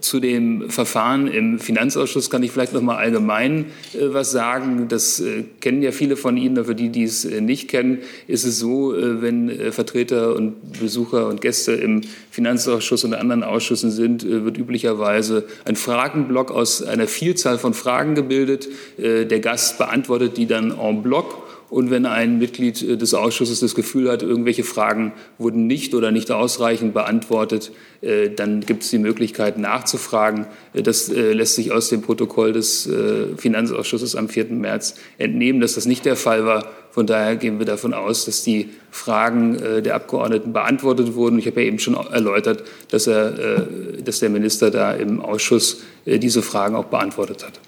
zu dem Verfahren im Finanzausschuss kann ich vielleicht noch mal allgemein äh, was sagen. Das äh, kennen ja viele von Ihnen, aber für die, die es äh, nicht kennen, ist es so, äh, wenn äh, Vertreter und Besucher und Gäste im Finanzausschuss und anderen Ausschüssen sind, äh, wird üblicherweise ein Fragenblock aus einer Vielzahl von Fragen gebildet. der Gast beantwortet die dann en bloc und wenn ein Mitglied äh, des Ausschusses das Gefühl hat, irgendwelche Fragen wurden nicht oder nicht ausreichend beantwortet, äh, dann gibt es die Möglichkeit nachzufragen. Äh, das lässt sich aus dem Protokoll des Finanzausschusses am 4. März entnehmen, dass das nicht der Fall war. Von daher gehen wir davon aus, dass die Fragen der Abgeordneten beantwortet wurden. Ich habe ja eben schon erläutert, dass, er, dass der Minister da im Ausschuss diese Fragen auch beantwortet hat.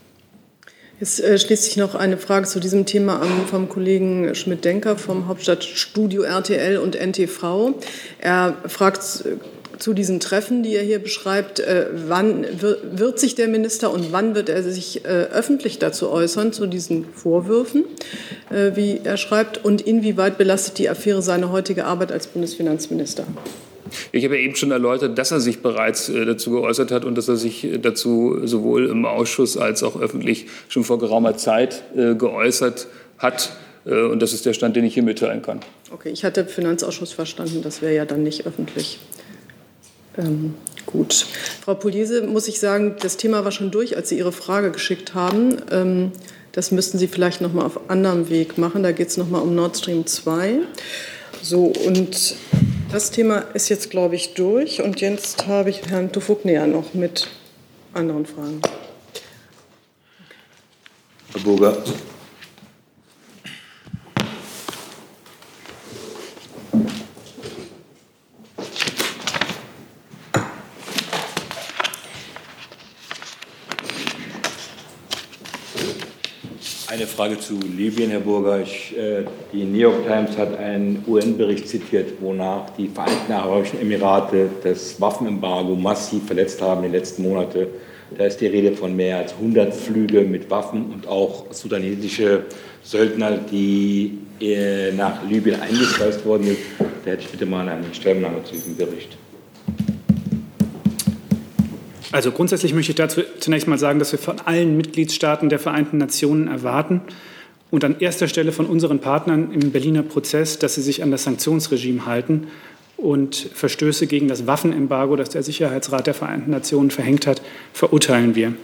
Jetzt äh, schließt sich noch eine Frage zu diesem Thema an vom Kollegen Schmidt-Denker vom Hauptstadtstudio RTL und NTV. Er fragt äh, zu diesen Treffen, die er hier beschreibt, äh, wann wird sich der Minister und wann wird er sich äh, öffentlich dazu äußern, zu diesen Vorwürfen, äh, wie er schreibt, und inwieweit belastet die Affäre seine heutige Arbeit als Bundesfinanzminister? Ich habe eben schon erläutert, dass er sich bereits äh, dazu geäußert hat und dass er sich äh, dazu sowohl im Ausschuss als auch öffentlich schon vor geraumer Zeit äh, geäußert hat. Und das ist der Stand, den ich hier mitteilen kann. Okay, ich hatte Finanzausschuss verstanden, das wäre ja dann nicht öffentlich. Ähm, gut. Frau Pugliese, muss ich sagen, das Thema war schon durch, als Sie Ihre Frage geschickt haben. Ähm, das müssten Sie vielleicht noch mal auf anderem Weg machen. Da geht es noch mal um Nord Stream 2. So, und das Thema ist jetzt, glaube ich, durch. Und jetzt habe ich Herrn Tufuknea noch mit anderen Fragen. Herr Burger. Eine Frage zu Libyen, Herr Burger. Ich, äh, die New York Times hat einen UN-Bericht zitiert, wonach die Vereinigten Arabischen Emirate das Waffenembargo massiv verletzt haben in den letzten Monaten. Da ist die Rede von mehr als 100 Flüge mit Waffen und auch sudanesische Söldner, die äh, nach Libyen eingespeist worden sind. Da hätte ich bitte mal eine Stellungnahme zu diesem Bericht. Also grundsätzlich möchte ich dazu zunächst mal sagen, dass wir von allen Mitgliedstaaten der Vereinten Nationen erwarten und an erster Stelle von unseren Partnern im Berliner Prozess, dass sie sich an das Sanktionsregime halten und Verstöße gegen das Waffenembargo, das der Sicherheitsrat der Vereinten Nationen verhängt hat, verurteilen wir.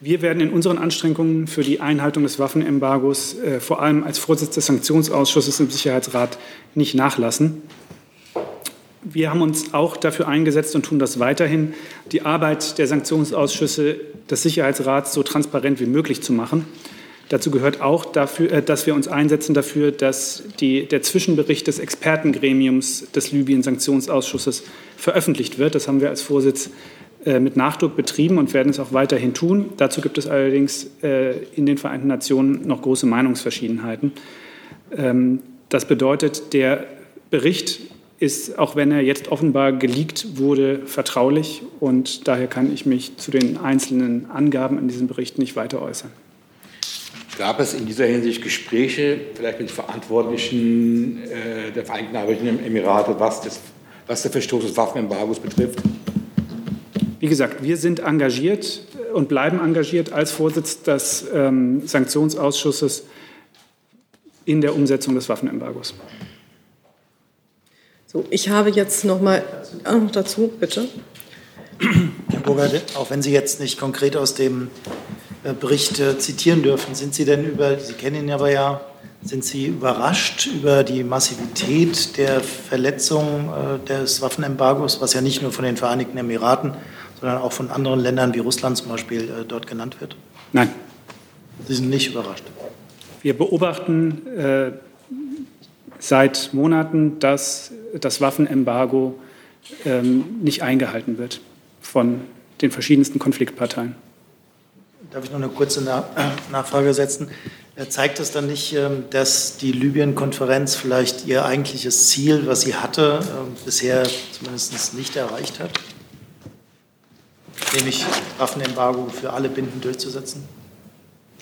Wir werden in unseren Anstrengungen für die Einhaltung des Waffenembargos äh, vor allem als Vorsitz des Sanktionsausschusses im Sicherheitsrat nicht nachlassen. Wir haben uns auch dafür eingesetzt und tun das weiterhin, die Arbeit der Sanktionsausschüsse des Sicherheitsrats so transparent wie möglich zu machen. Dazu gehört auch, dafür, äh, dass wir uns einsetzen dafür, dass die, der Zwischenbericht des Expertengremiums des Libyen-Sanktionsausschusses veröffentlicht wird. Das haben wir als Vorsitz äh, mit Nachdruck betrieben und werden es auch weiterhin tun. Dazu gibt es allerdings äh, in den Vereinten Nationen noch große Meinungsverschiedenheiten. Ähm, Das bedeutet, der Bericht ist, auch wenn er jetzt offenbar geleakt wurde, vertraulich und daher kann ich mich zu den einzelnen Angaben in diesem Bericht nicht weiter äußern. Gab es in dieser Hinsicht Gespräche, vielleicht mit Verantwortlichen äh, der Vereinigten Arabischen Emirate, was, das, was der Verstoß des Waffenembargos betrifft? Wie gesagt, wir sind engagiert und bleiben engagiert als Vorsitz des ähm, Sanktionsausschusses in der Umsetzung des Waffenembargos. So, ich habe jetzt noch mal auch noch dazu, bitte. Herr Burger, auch wenn Sie jetzt nicht konkret aus dem äh, Bericht äh, zitieren dürfen, sind Sie denn über, Sie kennen ihn aber ja, sind Sie überrascht über die Massivität der Verletzung äh, des Waffenembargos, was ja nicht nur von den Vereinigten Emiraten, sondern auch von anderen Ländern wie Russland zum Beispiel dort genannt wird? Nein. Sie sind nicht überrascht. Wir beobachten äh, seit Monaten, dass das Waffenembargo ähm, nicht eingehalten wird von den verschiedensten Konfliktparteien. Darf ich noch eine kurze Nachfrage setzen? Äh, zeigt das dann nicht, ähm, dass die Libyen-Konferenz vielleicht ihr eigentliches Ziel, was sie hatte, ähm, bisher zumindest nicht erreicht hat? Nämlich Waffenembargo für alle Binden durchzusetzen?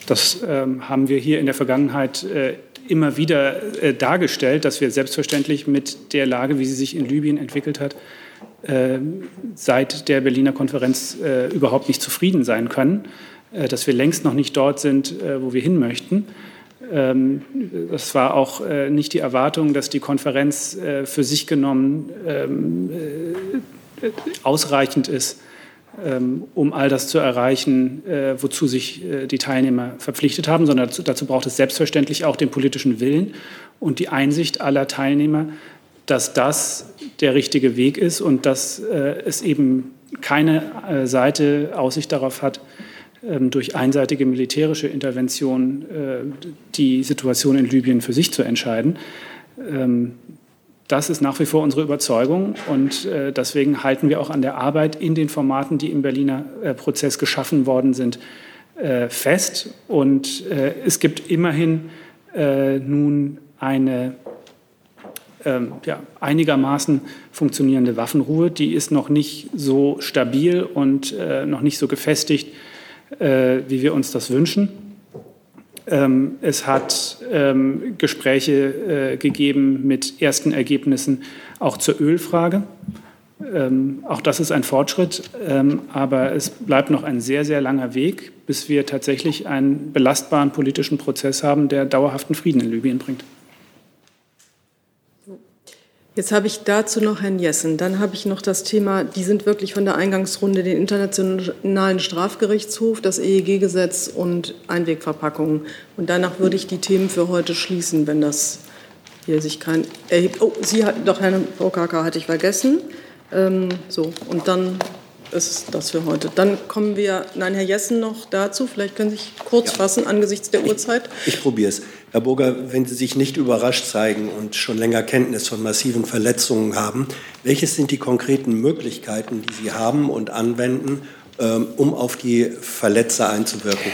Das ähm, haben wir hier in der Vergangenheit äh, immer wieder äh, dargestellt, dass wir selbstverständlich mit der Lage, wie sie sich in Libyen entwickelt hat, äh, seit der Berliner Konferenz äh, überhaupt nicht zufrieden sein können, äh, dass wir längst noch nicht dort sind, äh, wo wir hin möchten. Ähm, das war auch nicht die Erwartung, dass die Konferenz für sich genommen ähm, ausreichend ist ähm, um all das zu erreichen, äh, wozu sich äh, die Teilnehmer verpflichtet haben, sondern dazu, braucht es selbstverständlich auch den politischen Willen und die Einsicht aller Teilnehmer, dass das der richtige Weg ist und dass äh, es eben keine Seite Aussicht darauf hat, ähm, durch einseitige militärische Intervention die Situation in Libyen für sich zu entscheiden. Das ist nach wie vor unsere Überzeugung und äh, deswegen halten wir auch an der Arbeit in den Formaten, die im Berliner äh, Prozess geschaffen worden sind, äh, fest. Und äh, es gibt immerhin äh, nun eine ähm, ja, einigermaßen funktionierende Waffenruhe. Die ist noch nicht so stabil und äh, noch nicht so gefestigt, wie wir uns das wünschen. Ähm, es hat ähm, Gespräche äh, gegeben mit ersten Ergebnissen auch zur Ölfrage. Ähm, auch das ist ein Fortschritt, aber es bleibt noch ein sehr, sehr langer Weg, bis wir tatsächlich einen belastbaren politischen Prozess haben, der dauerhaften Frieden in Libyen bringt. Jetzt habe ich dazu noch Herrn Jessen. Dann habe ich noch das Thema, die sind wirklich von der Eingangsrunde, den Internationalen Strafgerichtshof, das EEG-Gesetz und Einwegverpackungen. Und danach würde ich die Themen für heute schließen, wenn das hier sich kein erhebt. Oh, Sie hatten doch, Herrn Prokaka hatte ich vergessen. Ähm, so, und dann ist das für heute. Dann kommen wir, nein, Herr Jessen noch dazu. Vielleicht können Sie sich kurz ja. fassen angesichts der Uhrzeit. Ich, ich probiere es. Herr Burger, wenn Sie sich nicht überrascht zeigen und schon länger Kenntnis von massiven Verletzungen haben, welches sind die konkreten Möglichkeiten, die Sie haben und anwenden, ähm, um auf die Verletzer einzuwirken?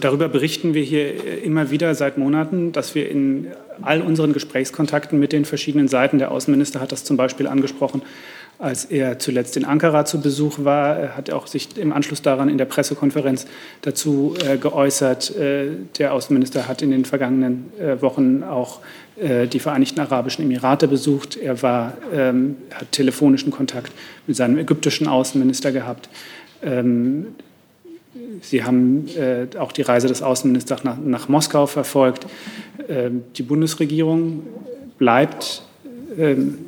Darüber berichten wir hier immer wieder seit Monaten, dass wir in all unseren Gesprächskontakten mit den verschiedenen Seiten, der Außenminister hat das zum Beispiel angesprochen, als er zuletzt in Ankara zu Besuch war, er hat auch sich im Anschluss daran in der Pressekonferenz dazu äh, geäußert. Äh, der Außenminister hat in den vergangenen äh, Wochen auch äh, die Vereinigten Arabischen Emirate besucht. Er war, ähm, hat telefonischen Kontakt mit seinem ägyptischen Außenminister gehabt. Ähm, Sie haben äh, auch die Reise des Außenministers nach, nach Moskau verfolgt. Ähm, die Bundesregierung bleibt ähm,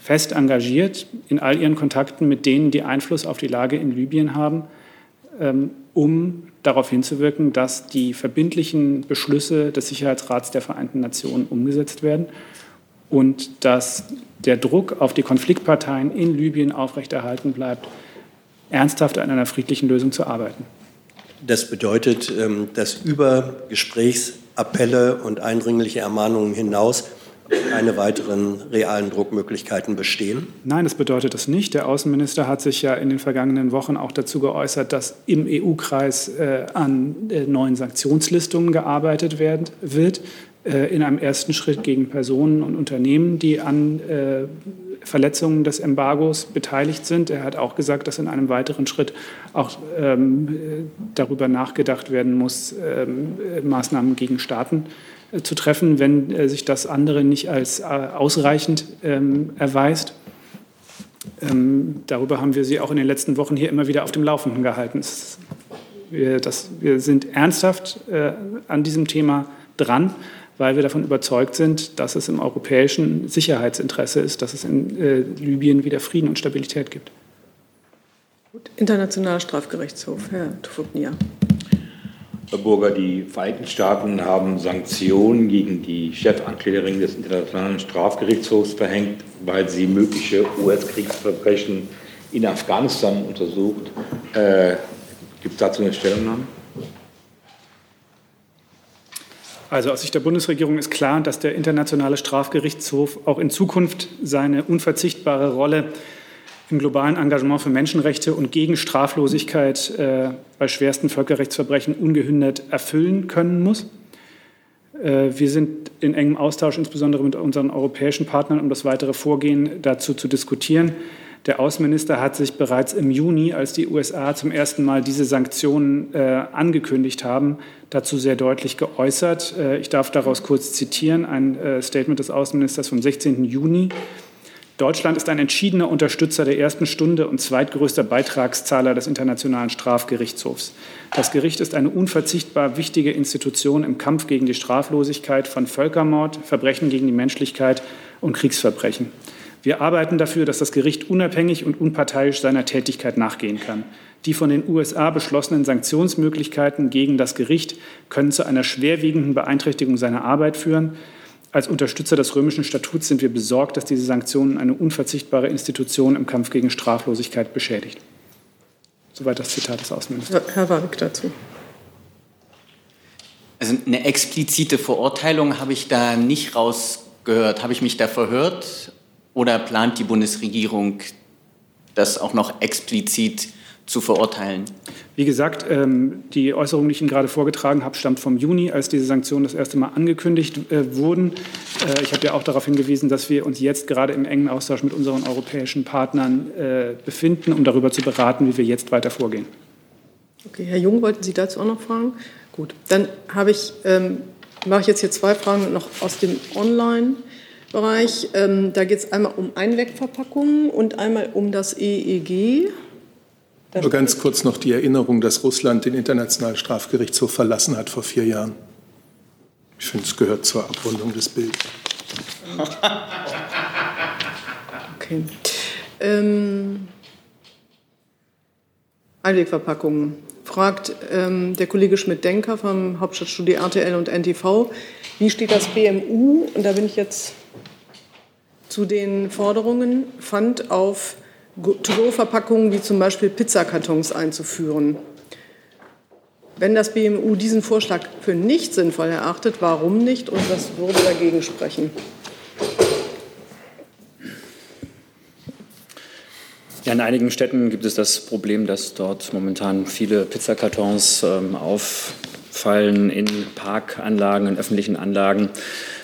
fest engagiert in all ihren Kontakten mit denen, die Einfluss auf die Lage in Libyen haben, ähm, um darauf hinzuwirken, dass die verbindlichen Beschlüsse des Sicherheitsrats der Vereinten Nationen umgesetzt werden und dass der Druck auf die Konfliktparteien in Libyen aufrechterhalten bleibt, ernsthaft an einer friedlichen Lösung zu arbeiten. Das bedeutet, ähm, dass über Gesprächsappelle und eindringliche Ermahnungen hinaus keine weiteren realen Druckmöglichkeiten bestehen? Nein, das bedeutet das nicht. Der Außenminister hat sich ja in den vergangenen Wochen auch dazu geäußert, dass im EU-Kreis äh, an äh, neuen Sanktionslistungen gearbeitet werden, wird, äh, in einem ersten Schritt gegen Personen und Unternehmen, die an äh, Verletzungen des Embargos beteiligt sind. Er hat auch gesagt, dass in einem weiteren Schritt auch ähm, darüber nachgedacht werden muss, ähm, Maßnahmen gegen Staaten äh, zu treffen, wenn äh, sich das andere nicht als äh, ausreichend ähm, erweist. Ähm, darüber haben wir Sie auch in den letzten Wochen hier immer wieder auf dem Laufenden gehalten. Wir, das, wir sind ernsthaft äh, an diesem Thema dran weil wir davon überzeugt sind, dass es im europäischen Sicherheitsinteresse ist, dass es in Libyen wieder Frieden und Stabilität gibt. Internationaler Strafgerichtshof, Herr Tufuknia. Herr Burger, die Vereinigten Staaten haben Sanktionen gegen die Chefanklägerin des Internationalen Strafgerichtshofs verhängt, weil sie mögliche US-Kriegsverbrechen in Afghanistan untersucht. Äh, Gibt es dazu eine Stellungnahme? Also aus Sicht der Bundesregierung ist klar, dass der Internationale Strafgerichtshof auch in Zukunft seine unverzichtbare Rolle im globalen Engagement für Menschenrechte und gegen Straflosigkeit äh, bei schwersten Völkerrechtsverbrechen ungehindert erfüllen können muss. Äh, wir sind in engem Austausch, insbesondere mit unseren europäischen Partnern, um das weitere Vorgehen dazu zu diskutieren. Der Außenminister hat sich bereits im Juni, als die USA zum ersten Mal diese Sanktionen äh, angekündigt haben, dazu sehr deutlich geäußert. Äh, ich darf daraus kurz zitieren, ein äh, Statement des Außenministers vom 16. Juni. Deutschland ist ein entschiedener Unterstützer der ersten Stunde und zweitgrößter Beitragszahler des Internationalen Strafgerichtshofs. Das Gericht ist eine unverzichtbar wichtige Institution im Kampf gegen die Straflosigkeit von Völkermord, Verbrechen gegen die Menschlichkeit und Kriegsverbrechen. Wir arbeiten dafür, dass das Gericht unabhängig und unparteiisch seiner Tätigkeit nachgehen kann. Die von den USA beschlossenen Sanktionsmöglichkeiten gegen das Gericht können zu einer schwerwiegenden Beeinträchtigung seiner Arbeit führen. Als Unterstützer des römischen Statuts sind wir besorgt, dass diese Sanktionen eine unverzichtbare Institution im Kampf gegen Straflosigkeit beschädigt. Soweit das Zitat des Außenministers. Herr Warwick dazu. Also eine explizite Verurteilung habe ich da nicht rausgehört. Habe ich mich da verhört? Oder plant die Bundesregierung, das auch noch explizit zu verurteilen? Wie gesagt, ähm, die Äußerung, die ich Ihnen gerade vorgetragen habe, stammt vom Juni, als diese Sanktionen das erste Mal angekündigt äh, wurden. Äh, ich habe ja auch darauf hingewiesen, dass wir uns jetzt gerade im engen Austausch mit unseren europäischen Partnern äh, befinden, um darüber zu beraten, wie wir jetzt weiter vorgehen. Okay, Herr Jung, wollten Sie dazu auch noch fragen? Gut, dann habe ich, ähm, mache ich jetzt hier zwei Fragen noch aus dem Online. Bereich. Ähm, da geht es einmal um Einwegverpackungen und einmal um das EEG. Da Nur ganz kurz noch die Erinnerung, dass Russland den Internationalen Strafgerichtshof verlassen hat vor vier Jahren. Ich finde, es gehört zur Abrundung des Bildes. Okay. Ähm, Einwegverpackungen. Fragt ähm, der Kollege Schmidt-Denker vom Hauptstadtstudie RTL und NTV, wie steht das BMU? Und da bin ich jetzt zu den Forderungen fand, auf To-Go-Verpackungen wie zum Beispiel Pizzakartons einzuführen. Wenn das BMU diesen Vorschlag für nicht sinnvoll erachtet, warum nicht und was würde dagegen sprechen? Ja, in einigen Städten gibt es das Problem, dass dort momentan viele Pizzakartons ähm, auffallen in Parkanlagen, in öffentlichen Anlagen.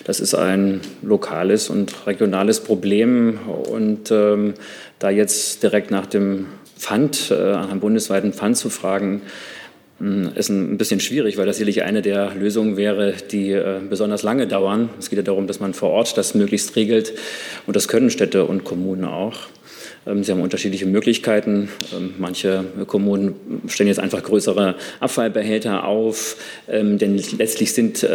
Das ist ein lokales und regionales Problem. Und ähm, da jetzt direkt nach dem Pfand, äh, nach einem bundesweiten Pfand zu fragen, hm, ist ein bisschen schwierig, weil das sicherlich eine der Lösungen wäre, die äh, besonders lange dauern. Es geht ja darum, dass man vor Ort das möglichst regelt und das können Städte und Kommunen auch. Ähm, sie haben unterschiedliche Möglichkeiten. Ähm, manche Kommunen stellen jetzt einfach größere Abfallbehälter auf, ähm, denn letztlich sind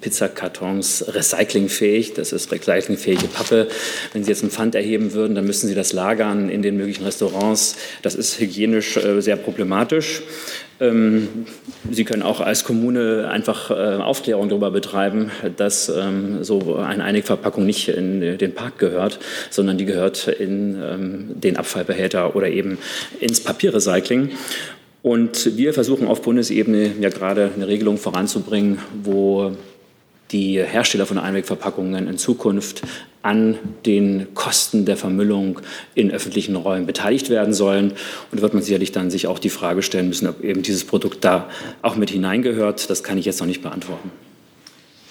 Pizzakartons recyclingfähig. Das ist recyclingfähige Pappe. Wenn Sie jetzt ein Pfand erheben würden, dann müssen Sie das lagern in den möglichen Restaurants. Das ist hygienisch äh, sehr problematisch. Ähm, Sie können auch als Kommune einfach äh, Aufklärung darüber betreiben, dass ähm, so eine Einigverpackung nicht in den Park gehört, sondern die gehört in ähm, den Abfallbehälter oder eben ins Papierrecycling. Und wir versuchen auf Bundesebene ja gerade eine Regelung voranzubringen, wo die Hersteller von Einwegverpackungen in Zukunft an den Kosten der Vermüllung in öffentlichen Räumen beteiligt werden sollen. Und da wird man sicherlich dann sich auch die Frage stellen müssen, ob eben dieses Produkt da auch mit hineingehört. Das kann ich jetzt noch nicht beantworten.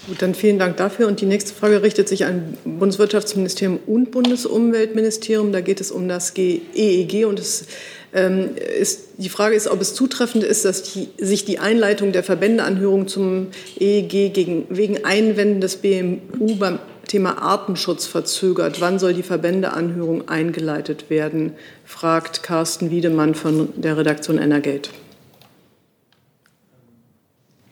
Gut, dann vielen Dank dafür. Und die nächste Frage richtet sich an Bundeswirtschaftsministerium und Bundesumweltministerium. Da geht es um das EEG e und es ähm, ist, die Frage ist, ob es zutreffend ist, dass die, sich die Einleitung der Verbändeanhörung zum EEG gegen, wegen Einwänden des BMU beim Thema Artenschutz verzögert. Wann soll die Verbändeanhörung eingeleitet werden? fragt Carsten Wiedemann von der Redaktion Energate.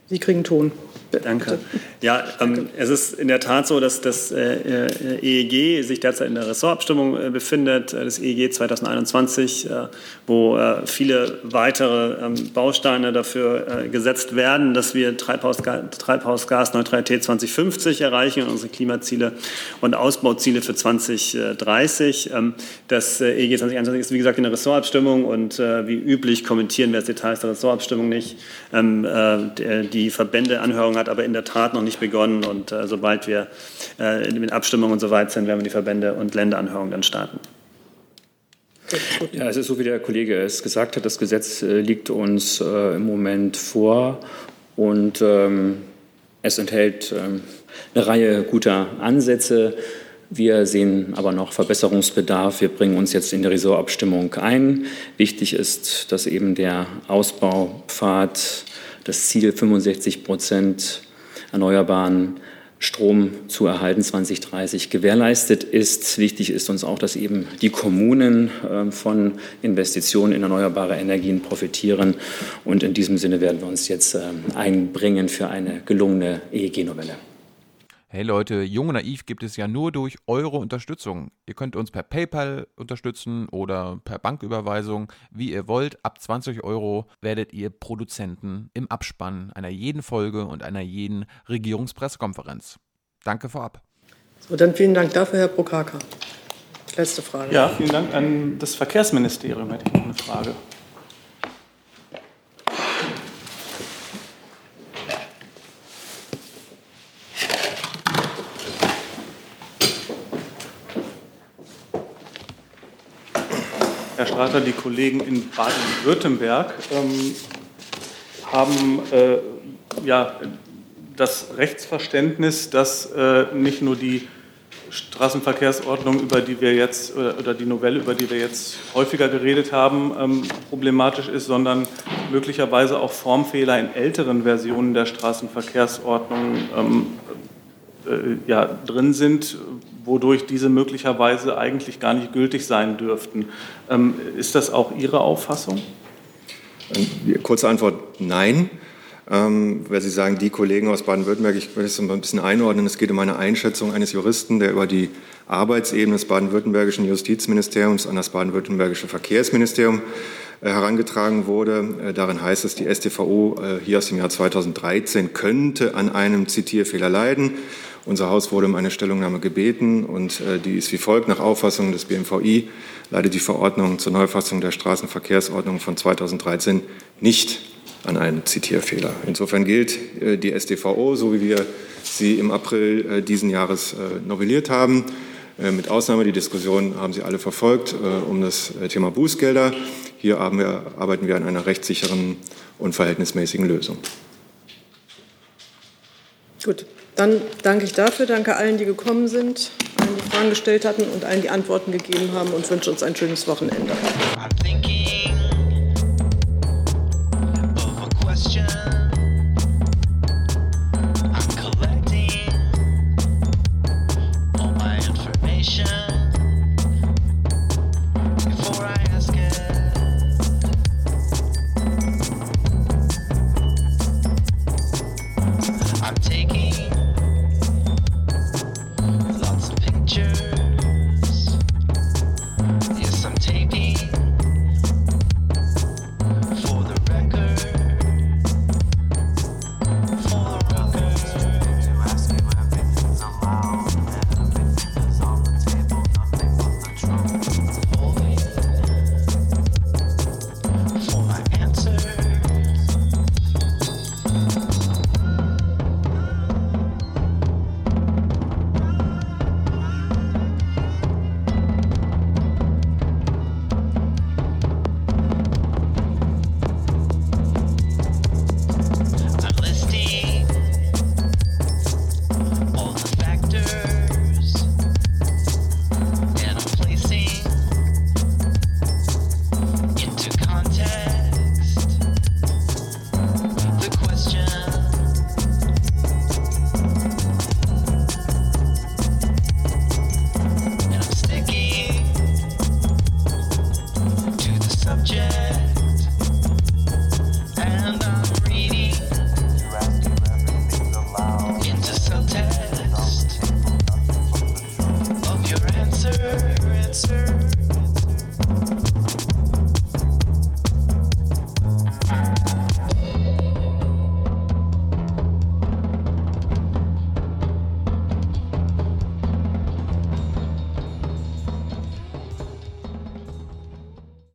Sie kriegen Ton. Danke. Ja, ähm, es ist in der Tat so, dass das äh, äh EEG sich derzeit in der Ressortabstimmung äh, befindet, äh, das EEG 2021, äh, wo äh, viele weitere ähm, Bausteine dafür gesetzt werden, dass wir Treibhausga Treibhausgasneutralität 2050 erreichen und unsere Klimaziele und Ausbauziele für 2030. Ähm, das EEG 2021 ist, wie gesagt, in der Ressortabstimmung und wie üblich kommentieren wir das Details der Ressortabstimmung nicht. Ähm, die Verbändeanhörung hat aber in der Tat noch nicht begonnen. Und äh, sobald wir äh, in den Abstimmungen und so weit sind, werden wir die Verbände und Länderanhörungen dann starten. Ja, es ist so, wie der Kollege es gesagt hat, das Gesetz äh, liegt uns äh, im Moment vor und ähm, es enthält ähm, eine Reihe guter Ansätze. Wir sehen aber noch Verbesserungsbedarf. Wir bringen uns jetzt in die Ressortabstimmung ein. Wichtig ist, dass eben der Ausbaupfad das Ziel 65 Prozent erneuerbaren Strom zu erhalten 2030 gewährleistet ist. Wichtig ist uns auch, dass eben die Kommunen ähm, von Investitionen in erneuerbare Energien profitieren. Und in diesem Sinne werden wir uns jetzt ähm, einbringen für eine gelungene EEG-Novelle. Hey Leute, Jung und Naiv gibt es ja nur durch eure Unterstützung. Ihr könnt uns per PayPal unterstützen oder per Banküberweisung, wie ihr wollt. Ab 20 Euro werdet ihr Produzenten im Abspann einer jeden Folge und einer jeden Regierungspressekonferenz. Danke vorab. So, dann vielen Dank dafür, Herr Prokaka. Letzte Frage. Ja, vielen Dank an das Verkehrsministerium. Hätte ich noch eine Frage. Herr Strater, die Kollegen in Baden-Württemberg ähm, haben äh, ja, das Rechtsverständnis, dass äh, nicht nur die Straßenverkehrsordnung, über die wir jetzt, oder die Novelle, über die wir jetzt häufiger geredet haben, ähm, problematisch ist, sondern möglicherweise auch Formfehler in älteren Versionen der Straßenverkehrsordnung ähm, äh, ja, drin sind, wodurch diese möglicherweise eigentlich gar nicht gültig sein dürften. Ähm, ist das auch Ihre Auffassung? Kurze Antwort, nein. Ähm, weil Sie sagen, die Kollegen aus Baden-Württemberg, ich will das ein bisschen einordnen, es geht um eine Einschätzung eines Juristen, der über die Arbeitsebene des baden-württembergischen Justizministeriums an das baden-württembergische Verkehrsministerium äh, herangetragen wurde. Äh, darin heißt es, die StVO äh, hier aus dem Jahr 2013 könnte an einem Zitierfehler leiden. Unser Haus wurde um eine Stellungnahme gebeten und äh, die ist wie folgt. Nach Auffassung des BMVI leidet die Verordnung zur Neufassung der Straßenverkehrsordnung von 2013 nicht an einen Zitierfehler. Insofern gilt äh, die SDVO, so wie wir sie im April äh, diesen Jahres novelliert haben. Mit Ausnahme, die Diskussion haben Sie alle verfolgt, um das Thema Bußgelder. Hier arbeiten wir an einer rechtssicheren und verhältnismäßigen Lösung. Gut, dann danke ich dafür, danke allen, die gekommen sind, allen, die Fragen gestellt hatten und allen, die Antworten gegeben haben und wünsche uns ein schönes Wochenende.